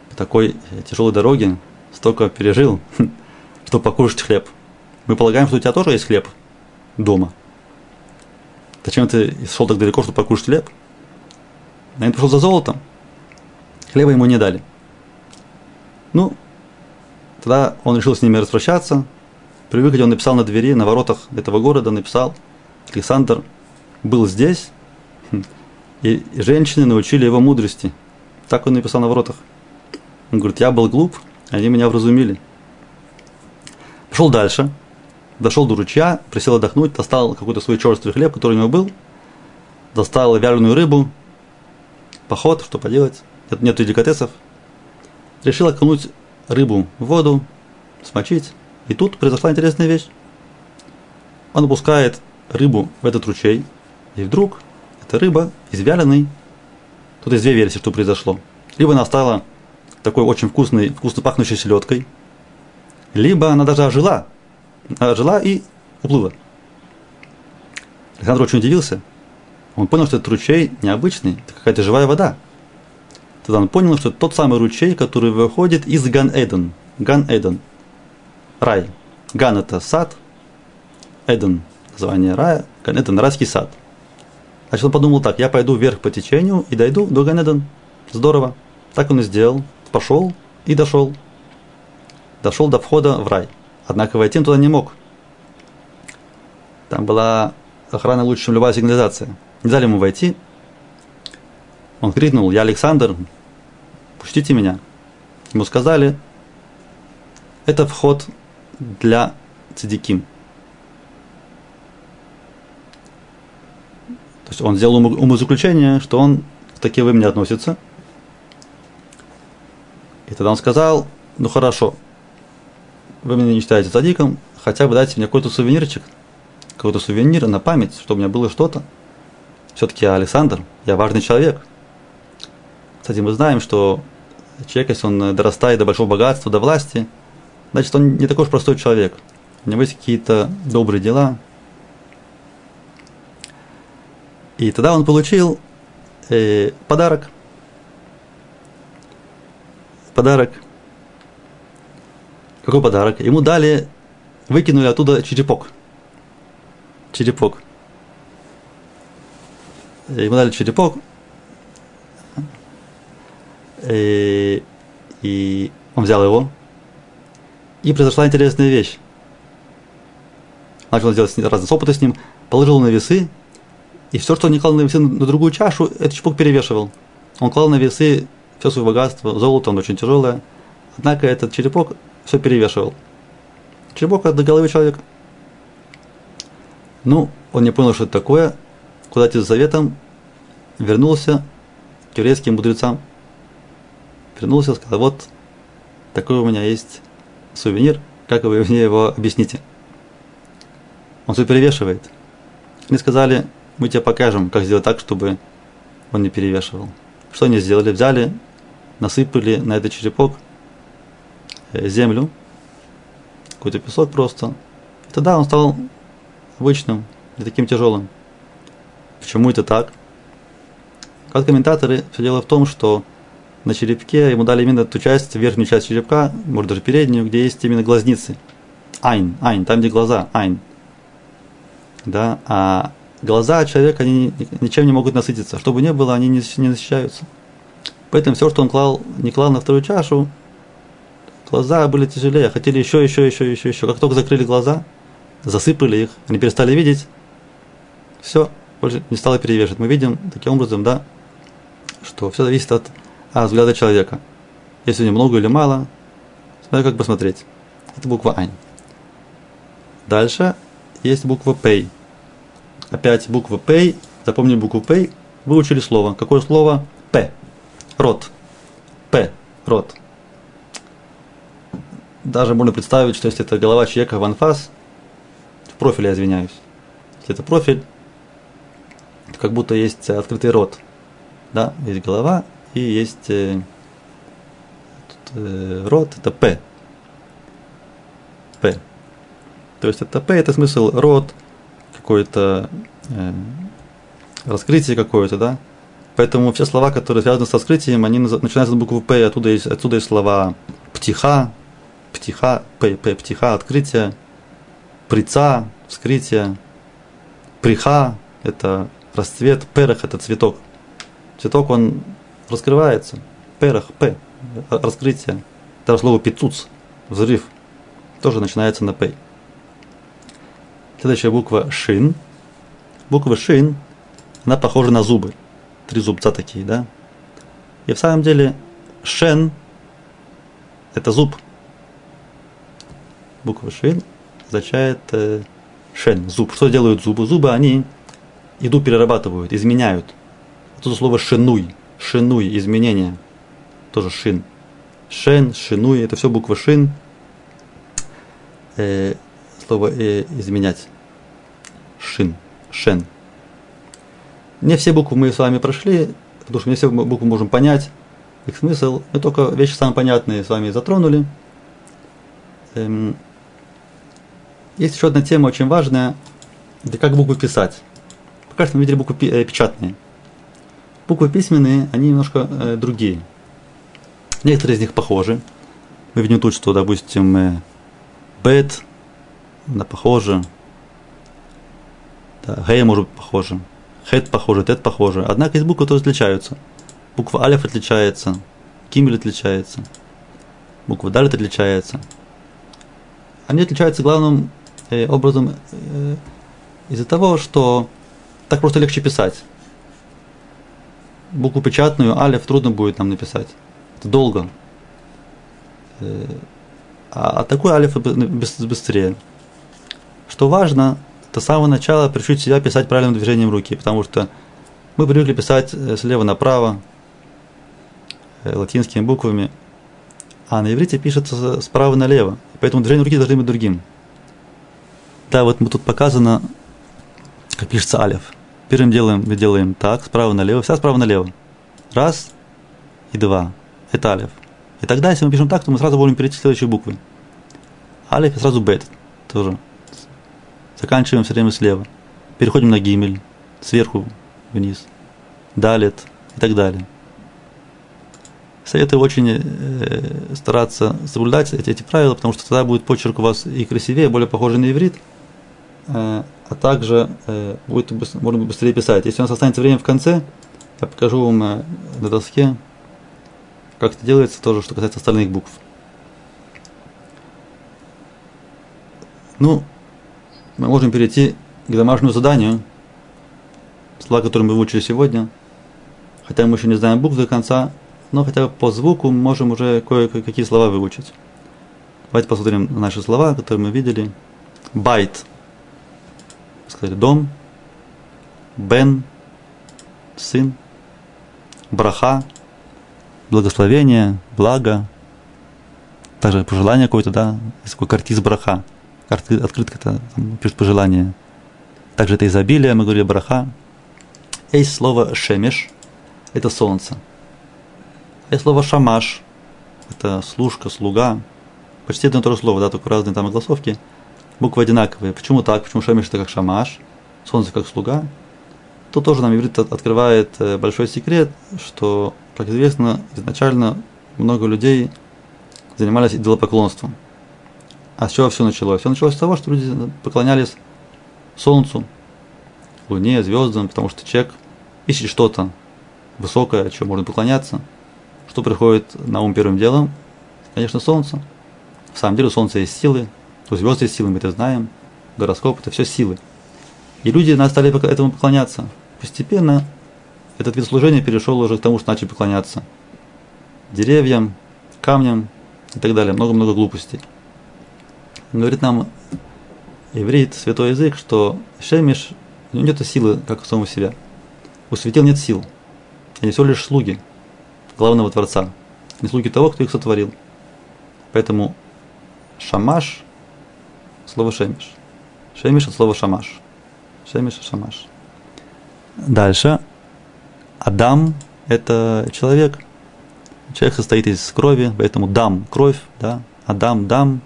по такой тяжелой дороге, столько пережил, чтобы покушать хлеб. Мы полагаем, что у тебя тоже есть хлеб дома. Зачем ты шел так далеко, чтобы покушать хлеб? Наверное, пришел за золотом. Хлеба ему не дали. Ну, тогда он решил с ними распрощаться. При выходе он написал на двери, на воротах этого города, написал, Александр был здесь, и женщины научили его мудрости. Так он написал на воротах. Он говорит, я был глуп, они меня вразумили. Пошел дальше, дошел до ручья, присел отдохнуть, достал какой-то свой черствый хлеб, который у него был, достал вяленую рыбу, поход, что поделать, нет, нет деликатесов. Решил окунуть рыбу в воду, смочить. И тут произошла интересная вещь. Он опускает рыбу в этот ручей, и вдруг эта рыба из. Тут есть две версии, что произошло. Либо она стала такой очень вкусной, вкусно пахнущей селедкой, либо она даже ожила. Ожила и уплыла. Александр очень удивился. Он понял, что этот ручей необычный, это какая-то живая вода. Тогда он понял, что это тот самый ручей, который выходит из Ган-Эден. Ган-Эден. Рай. Ган – это сад. Эден – название рая. Ган-Эден – райский сад. Значит, он подумал так, я пойду вверх по течению и дойду до Ганеден. Здорово. Так он и сделал. Пошел и дошел. Дошел до входа в рай. Однако войти он туда не мог. Там была охрана лучше, чем любая сигнализация. Не дали ему войти. Он крикнул, я Александр, пустите меня. Ему сказали, это вход для цидиким. То есть он сделал умозаключение, что он к таковым не относится. И тогда он сказал, ну хорошо, вы меня не считаете садиком, хотя бы дайте мне какой-то сувенирчик, какой-то сувенир на память, чтобы у меня было что-то. Все-таки я Александр, я важный человек. Кстати, мы знаем, что человек, если он дорастает до большого богатства, до власти, значит, он не такой уж простой человек. У него есть какие-то добрые дела, И тогда он получил э, подарок. Подарок. Какой подарок? Ему дали, выкинули оттуда черепок. Черепок. Ему дали черепок. И, э, и он взял его. И произошла интересная вещь. Начал делать разные опыты с ним, положил на весы и все, что он не клал на весы на другую чашу, этот чепок перевешивал. Он клал на весы все свое богатство, золото, он очень тяжелое. Однако этот черепок все перевешивал. Черепок от головы человека. Ну, он не понял, что это такое. Куда идти за заветом, вернулся к еврейским мудрецам. Вернулся, сказал, вот такой у меня есть сувенир, как вы мне его объясните? Он все перевешивает. Они сказали, мы тебе покажем, как сделать так, чтобы он не перевешивал. Что они сделали? Взяли, насыпали на этот черепок э, землю, какой-то песок просто. И тогда он стал обычным, не таким тяжелым. Почему это так? Как комментаторы, все дело в том, что на черепке ему дали именно ту часть, верхнюю часть черепка, может даже переднюю, где есть именно глазницы. Айн, айн, там, где глаза, айн. Да, а глаза человека, они ничем не могут насытиться. Что бы ни было, они не, не насыщаются. Поэтому все, что он клал, не клал на вторую чашу, глаза были тяжелее, хотели еще, еще, еще, еще, еще. Как только закрыли глаза, засыпали их, они перестали видеть, все, больше не стало перевешивать. Мы видим таким образом, да, что все зависит от а, взгляда человека. Если у него много или мало, смотря как посмотреть. Это буква Айн. Дальше есть буква Пей. Опять буква Пей. Запомнили букву Пей. Выучили слово. Какое слово? פה. Рот. פה. Рот. Даже можно представить, что если это голова человека в анфас, в профиле, я извиняюсь. Если это профиль, то как будто есть открытый рот. Да, есть голова и есть э, э, рот, это П. П. То есть это П, это смысл рот, какое-то э, раскрытие какое-то, да. Поэтому все слова, которые связаны с раскрытием, они начинаются с буквы П, оттуда есть, отсюда есть слова פתיחה, פתיחה, П, П, פתיחה, открытие, פריצה, вскрытие, פריחה, это расцвет, פרח – это цветок. Цветок, он раскрывается. פרח, П, раскрытие. Даже слово פיצוץ, взрыв, тоже начинается на П. Следующая буква Шин. Буква Шин, она похожа на зубы. Три зубца такие, да? И в самом деле Шен – это зуб. Буква Шин означает э, Шен, зуб. Что делают зубы? Зубы, они еду перерабатывают, изменяют. Тут слово шинуй, шинуй, изменение. Тоже шин. Шен, шинуй, это все буква шин. Э, слово э, изменять. Шин, шен. Не все буквы мы с вами прошли, потому что не все буквы можем понять, их смысл. Мы только вещи самые понятные с вами затронули. Эм, есть еще одна тема очень важная, это как буквы писать. Пока что мы видели буквы э, печатные. Буквы письменные, они немножко э, другие. Некоторые из них похожи. Мы видим тут, что, допустим, э, бет, она похожа. Да, гей может быть похожа. Хет похоже, тет похоже. Однако есть буквы, которые отличаются. Буква алиф отличается, кимель отличается, буква далит отличается. Они отличаются главным э, образом э, из-за того, что так просто легче писать. Букву печатную, алиф трудно будет нам написать. Это долго. Э, а, а такой алиф быстрее. Что важно, это с самого начала приучить себя писать правильным движением руки, потому что мы привыкли писать э, слева направо, э, латинскими буквами, а на иврите пишется справа налево. Поэтому движение руки должны быть другим. Да, вот мы тут показано, как пишется алиф. Первым делом мы делаем так, справа налево, вся справа налево. Раз и два. Это алиф. И тогда, если мы пишем так, то мы сразу будем перейти к следующей буквы. Алиф и сразу бет тоже. Заканчиваем все время слева. Переходим на гимель, сверху вниз. Далит и так далее. Советую очень э, стараться соблюдать эти, эти правила, потому что тогда будет почерк у вас и красивее, более похожий на иврит. Э, а также э, будет можно быстрее писать. Если у нас останется время в конце, я покажу вам э, на доске, как это делается, тоже, что касается остальных букв. Ну, мы можем перейти к домашнему заданию, слова, которые мы выучили сегодня. Хотя мы еще не знаем букв до конца, но хотя бы по звуку мы можем уже кое-какие слова выучить. Давайте посмотрим на наши слова, которые мы видели. Байт – сказали, дом, бен, сын, браха, благословение, благо, также пожелание какое-то, да, есть такой картиз браха, открытка это пишет пожелание. Также это изобилие, мы говорили браха. Есть слово шемеш, это солнце. Есть слово шамаш, это служка, слуга. Почти одно и то же слово, да, только разные там огласовки буквы одинаковые. Почему так? Почему Шемиш это как Шамаш, солнце как слуга? Тут тоже нам иврит открывает э, большой секрет, что, как известно, изначально много людей занимались идолопоклонством. А с чего все началось? Все началось с того, что люди поклонялись Солнцу, Луне, звездам, потому что человек ищет что-то высокое, чего можно поклоняться. Что приходит на ум первым делом? Конечно, Солнце. В самом деле у Солнца есть силы, у звезд есть силы, мы это знаем. Гороскоп – это все силы. И люди стали этому поклоняться. Постепенно этот вид служения перешел уже к тому, что начали поклоняться деревьям, камням и так далее. Много-много глупостей. Говорит нам иврит, святой язык, что Шемиш, у него нет силы, как у самого себя. У светил нет сил. Они всего лишь слуги главного Творца. Не слуги того, кто их сотворил. Поэтому шамаш – слово шемиш. Шемиш – от слова шамаш. Шемиш – шамаш. Дальше. Адам – это человек. Человек состоит из крови, поэтому дам – кровь, да. Адам – дам.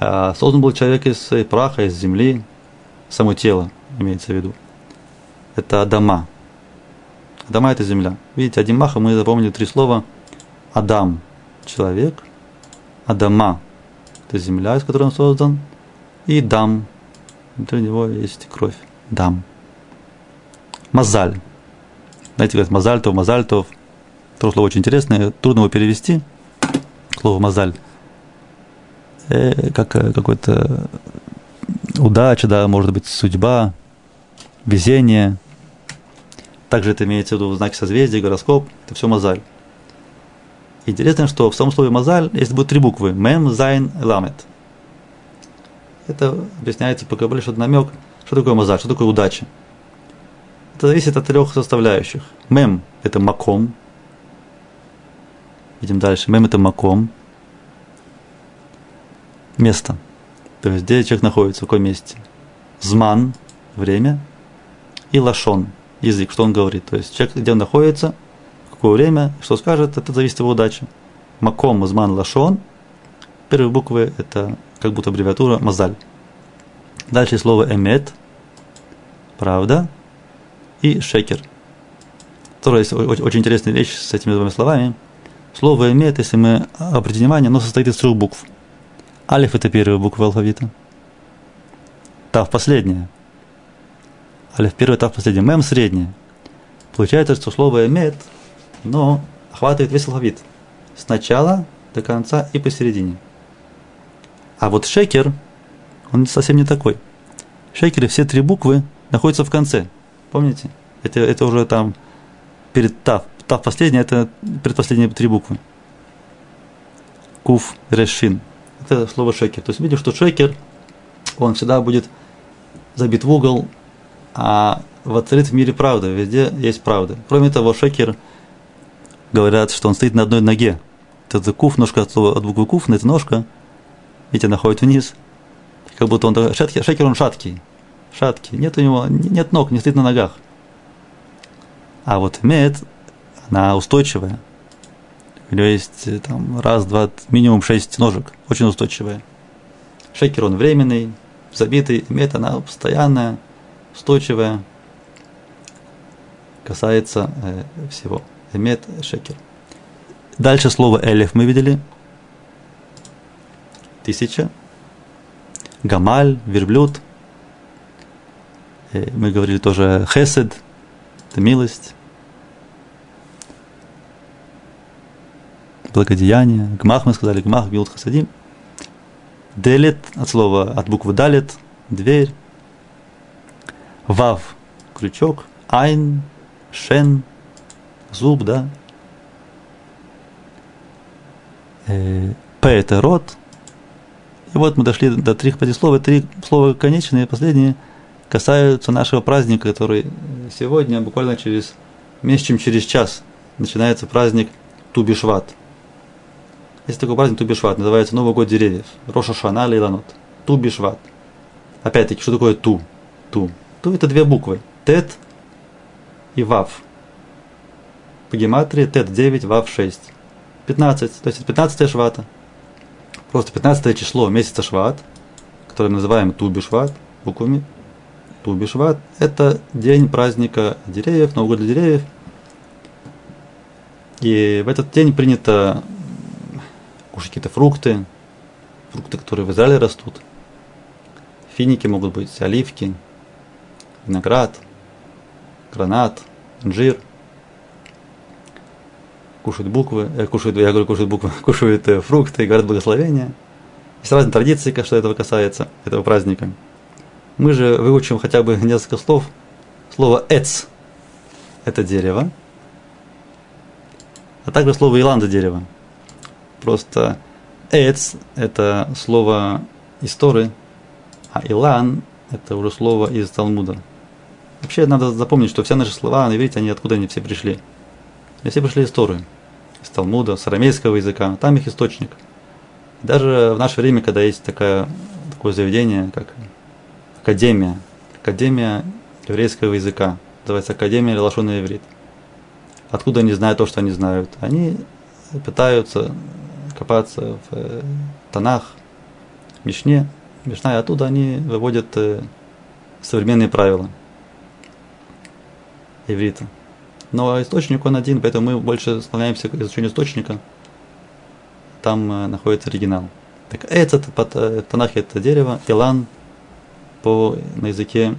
А создан был человек из праха, из земли. Само тело имеется в виду. Это Адама. Адама – это земля. Видите, Адимаха мы запомнили три слова. Адам – человек. Адама – это земля, из которой он создан. И Дам – внутри него есть кровь. Дам. Мазаль. Знаете, говорят, Мазальтов, Мазальтов. Это слово очень интересное, трудно его перевести. Слово Мазаль. Э, как э, какой-то удача, да, может быть, судьба, везение. Также это имеется в виду в знаке созвездия, гороскоп. Это все Мазаль. Интересно, что в самом слове Мазаль есть будет три буквы. Мем, Зайн, Ламет. Это объясняется по Кабале, что намек, что такое Мазаль, что такое удача. Это зависит от трех составляющих. Мем – это маком. Видим дальше. Мем – это маком. Место. То есть, где человек находится, в каком месте. Зман – время. И лашон – язык, что он говорит. То есть, человек, где он находится, какое время, что скажет, это зависит от его удачи. Маком, зман, лашон. Первые буквы – это как будто аббревиатура мазаль. Дальше слово эмет – правда – и шекер. Тоже есть очень интересная вещь с этими двумя словами. Слово имеет, если мы обратим внимание, оно состоит из трех букв. Алиф – это первая буква алфавита. Тав – последняя. Алиф – первая, Тав – последняя. Мем – средняя. Получается, что слово имеет, но охватывает весь алфавит. С начала до конца и посередине. А вот шекер, он совсем не такой. В шекере все три буквы находятся в конце – Помните? Это, это уже там перед тав. Тав последний, это предпоследние три буквы. Куф, решин. Это слово шекер. То есть видишь, что шекер, он всегда будет забит в угол, а воцарит в мире правда, везде есть правда. Кроме того, шекер, говорят, что он стоит на одной ноге. Это куф, ножка от, от буквы куф, эта ножка, видите, находит вниз. Как будто он шаткий, шекер он шаткий шаткий, нет у него, нет ног, не стоит на ногах. А вот мед, она устойчивая. У нее есть э, там раз, два, минимум шесть ножек, очень устойчивая. Шекер он временный, забитый, мед она постоянная, устойчивая. Касается э, всего. Эмет, шекер. Дальше слово элев мы видели. Тысяча. Гамаль, верблюд – Э, мы говорили тоже хесед, это милость, благодеяние. Гмах мы сказали, гмах, билут хасадим. Делет, от слова, от буквы далет, дверь. Вав, крючок. Айн, шен, зуб, да. Э, П – это рот. И вот мы дошли до трех слов. Три слова конечные, последние – касаются нашего праздника, который сегодня, буквально через меньше, чем через час, начинается праздник Тубишват. Есть такой праздник Тубишват, называется Новый год деревьев. Роша Шана Лейланот. Тубишват. Опять-таки, что такое Ту? Ту. Ту это две буквы. Тет и Вав. По гематрии Тет 9, Вав 6. 15. То есть 15 швата. Просто 15 число месяца Шват, который мы называем Тубишват, буквами Тубишват – это день праздника деревьев, Новый год для деревьев. И в этот день принято кушать какие-то фрукты, фрукты, которые в Израиле растут. Финики могут быть, оливки, виноград, гранат, инжир. Кушают буквы, э, кушают, я говорю, кушают буквы, кушают э, фрукты, говорят благословения. Есть разные традиции, что этого касается, этого праздника. Мы же выучим хотя бы несколько слов. Слово «эц» – это дерево, а также слово «илан» – это дерево. Просто «эц» – это слово из Торы, а «илан» – это уже слово из Талмуда. Вообще надо запомнить, что все наши слова на иврите, они откуда они все пришли. Они все пришли из Торы, из Талмуда, с арамейского языка, там их источник. Даже в наше время, когда есть такая, такое заведение, как Академия, Академия еврейского языка, называется Академия Лашона Иврит. Откуда они знают то, что они знают? Они пытаются копаться в э, Танах, Мишне, Мишна, и оттуда они выводят э, современные правила иврита. Но источник он один, поэтому мы больше склоняемся к изучению источника. Там э, находится оригинал. Так, это по э, Танахе это дерево, Илан по, на языке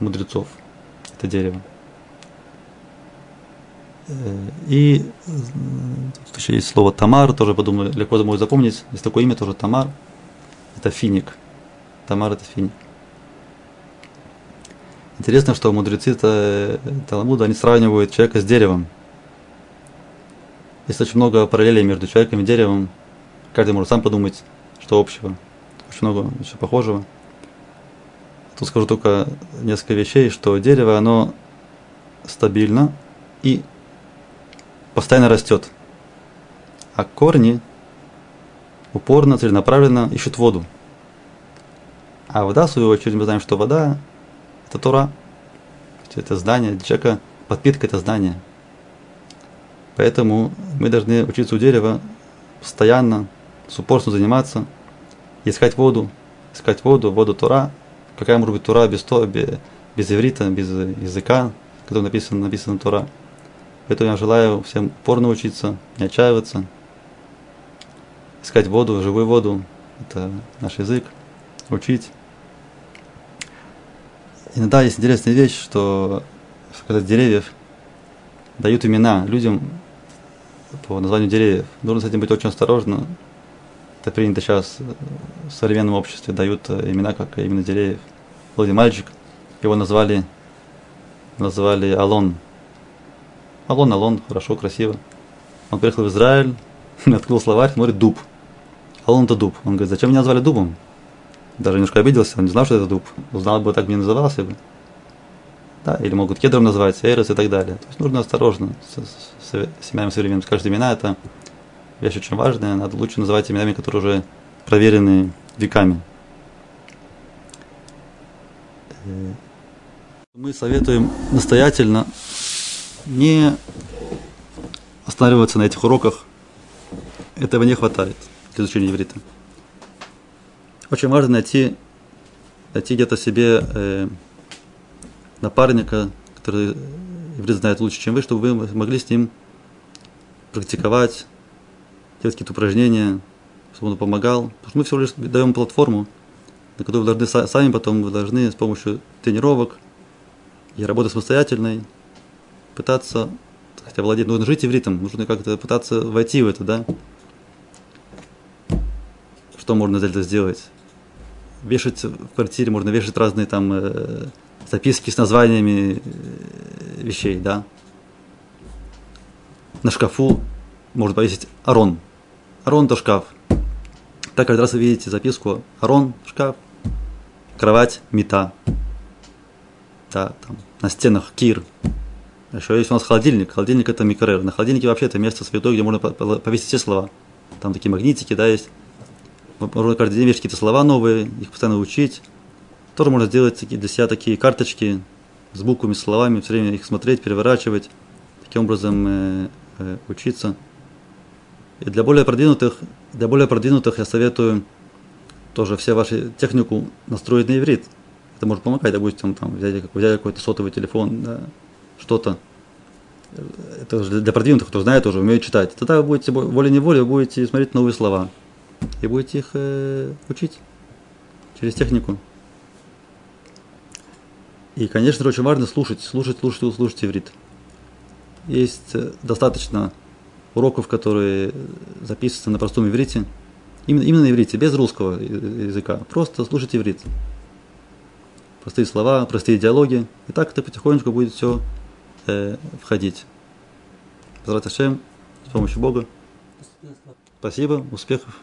мудрецов. Это дерево. Э, и тут еще есть слово Тамар, тоже подумали, легко можно запомнить. Есть такое имя тоже Тамар. Это финик. Тамар это финик. Интересно, что мудрецы Талмуда, они сравнивают человека с деревом. Есть очень много параллелей между человеком и деревом. Каждый может сам подумать, что общего. Очень много еще похожего. Тут скажу только несколько вещей, что дерево, оно стабильно и постоянно растет. А корни упорно, целенаправленно ищут воду. А вода, в свою очередь, мы знаем, что вода это Тора. Это здание человека, подпитка это здание. Поэтому мы должны учиться у дерева постоянно, с упорством заниматься, искать воду, искать воду, воду Тора. Какая может быть Тора без, то, без, без иврита, без языка, который написан, написано Тора. Поэтому я желаю всем упорно учиться, не отчаиваться, искать воду, живую воду, это наш язык, учить. Иногда есть интересная вещь, что когда деревьев дают имена людям по названию деревьев, нужно с этим быть очень осторожно. Это принято сейчас в современном обществе, дают имена как именно деревьев. Был один мальчик, его назвали, назвали Алон. Алон, Алон, хорошо, красиво. Он приехал в Израиль, открыл словарь, смотрит дуб. Алон это дуб. Он говорит, зачем меня назвали дубом? Даже немножко обиделся, он не знал, что это дуб. Узнал бы, так не назывался бы. Да, или могут кедром назвать, эрос и так далее. То есть нужно осторожно с, с, с именами современными. Каждое имена это вещь очень важная, надо лучше называть именами, которые уже проверены веками. Э, мы советуем настоятельно не останавливаться на этих уроках. Этого не хватает для изучения иврита. Очень важно найти, найти где-то себе э, напарника, который иврит знает лучше, чем вы, чтобы вы могли с ним практиковать, делать какие-то упражнения, чтобы он помогал. Потому что мы всего лишь даем платформу, на которую вы должны сами потом, вы должны с помощью тренировок и работы самостоятельной пытаться, хотя владеть, нужно жить ивритом, нужно как-то пытаться войти в это, да. Что можно для этого сделать? Вешать в квартире, можно вешать разные там э, записки с названиями э, вещей, да. На шкафу можно повесить Арон. Арон это шкаф. Так каждый раз вы видите записку Арон, шкаф, кровать, мета. Да, там, на стенах кир. Еще есть у нас холодильник. Холодильник это микрер. На холодильнике вообще это место святое, где можно повесить все слова. Там такие магнитики, да, есть каждый день вешать какие-то слова новые, их постоянно учить. Тоже можно сделать для себя такие карточки с буквами, словами, все время их смотреть, переворачивать, таким образом э, э, учиться. И для более продвинутых, для более продвинутых я советую тоже все ваши технику настроить на иврит. Это может помогать, допустим, там, взять, взять какой-то сотовый телефон, да, что-то. Это для продвинутых, кто знает уже, умеет читать. Тогда вы будете волей-неволей, вы будете смотреть новые слова и будете их э, учить через технику. И, конечно очень важно слушать, слушать, слушать, слушать иврит. Есть э, достаточно уроков, которые записываются на простом иврите, именно, именно на иврите, без русского языка. Просто слушать иврит. Простые слова, простые диалоги. И так это потихонечку будет все э, входить. С помощью Бога. Спасибо, успехов.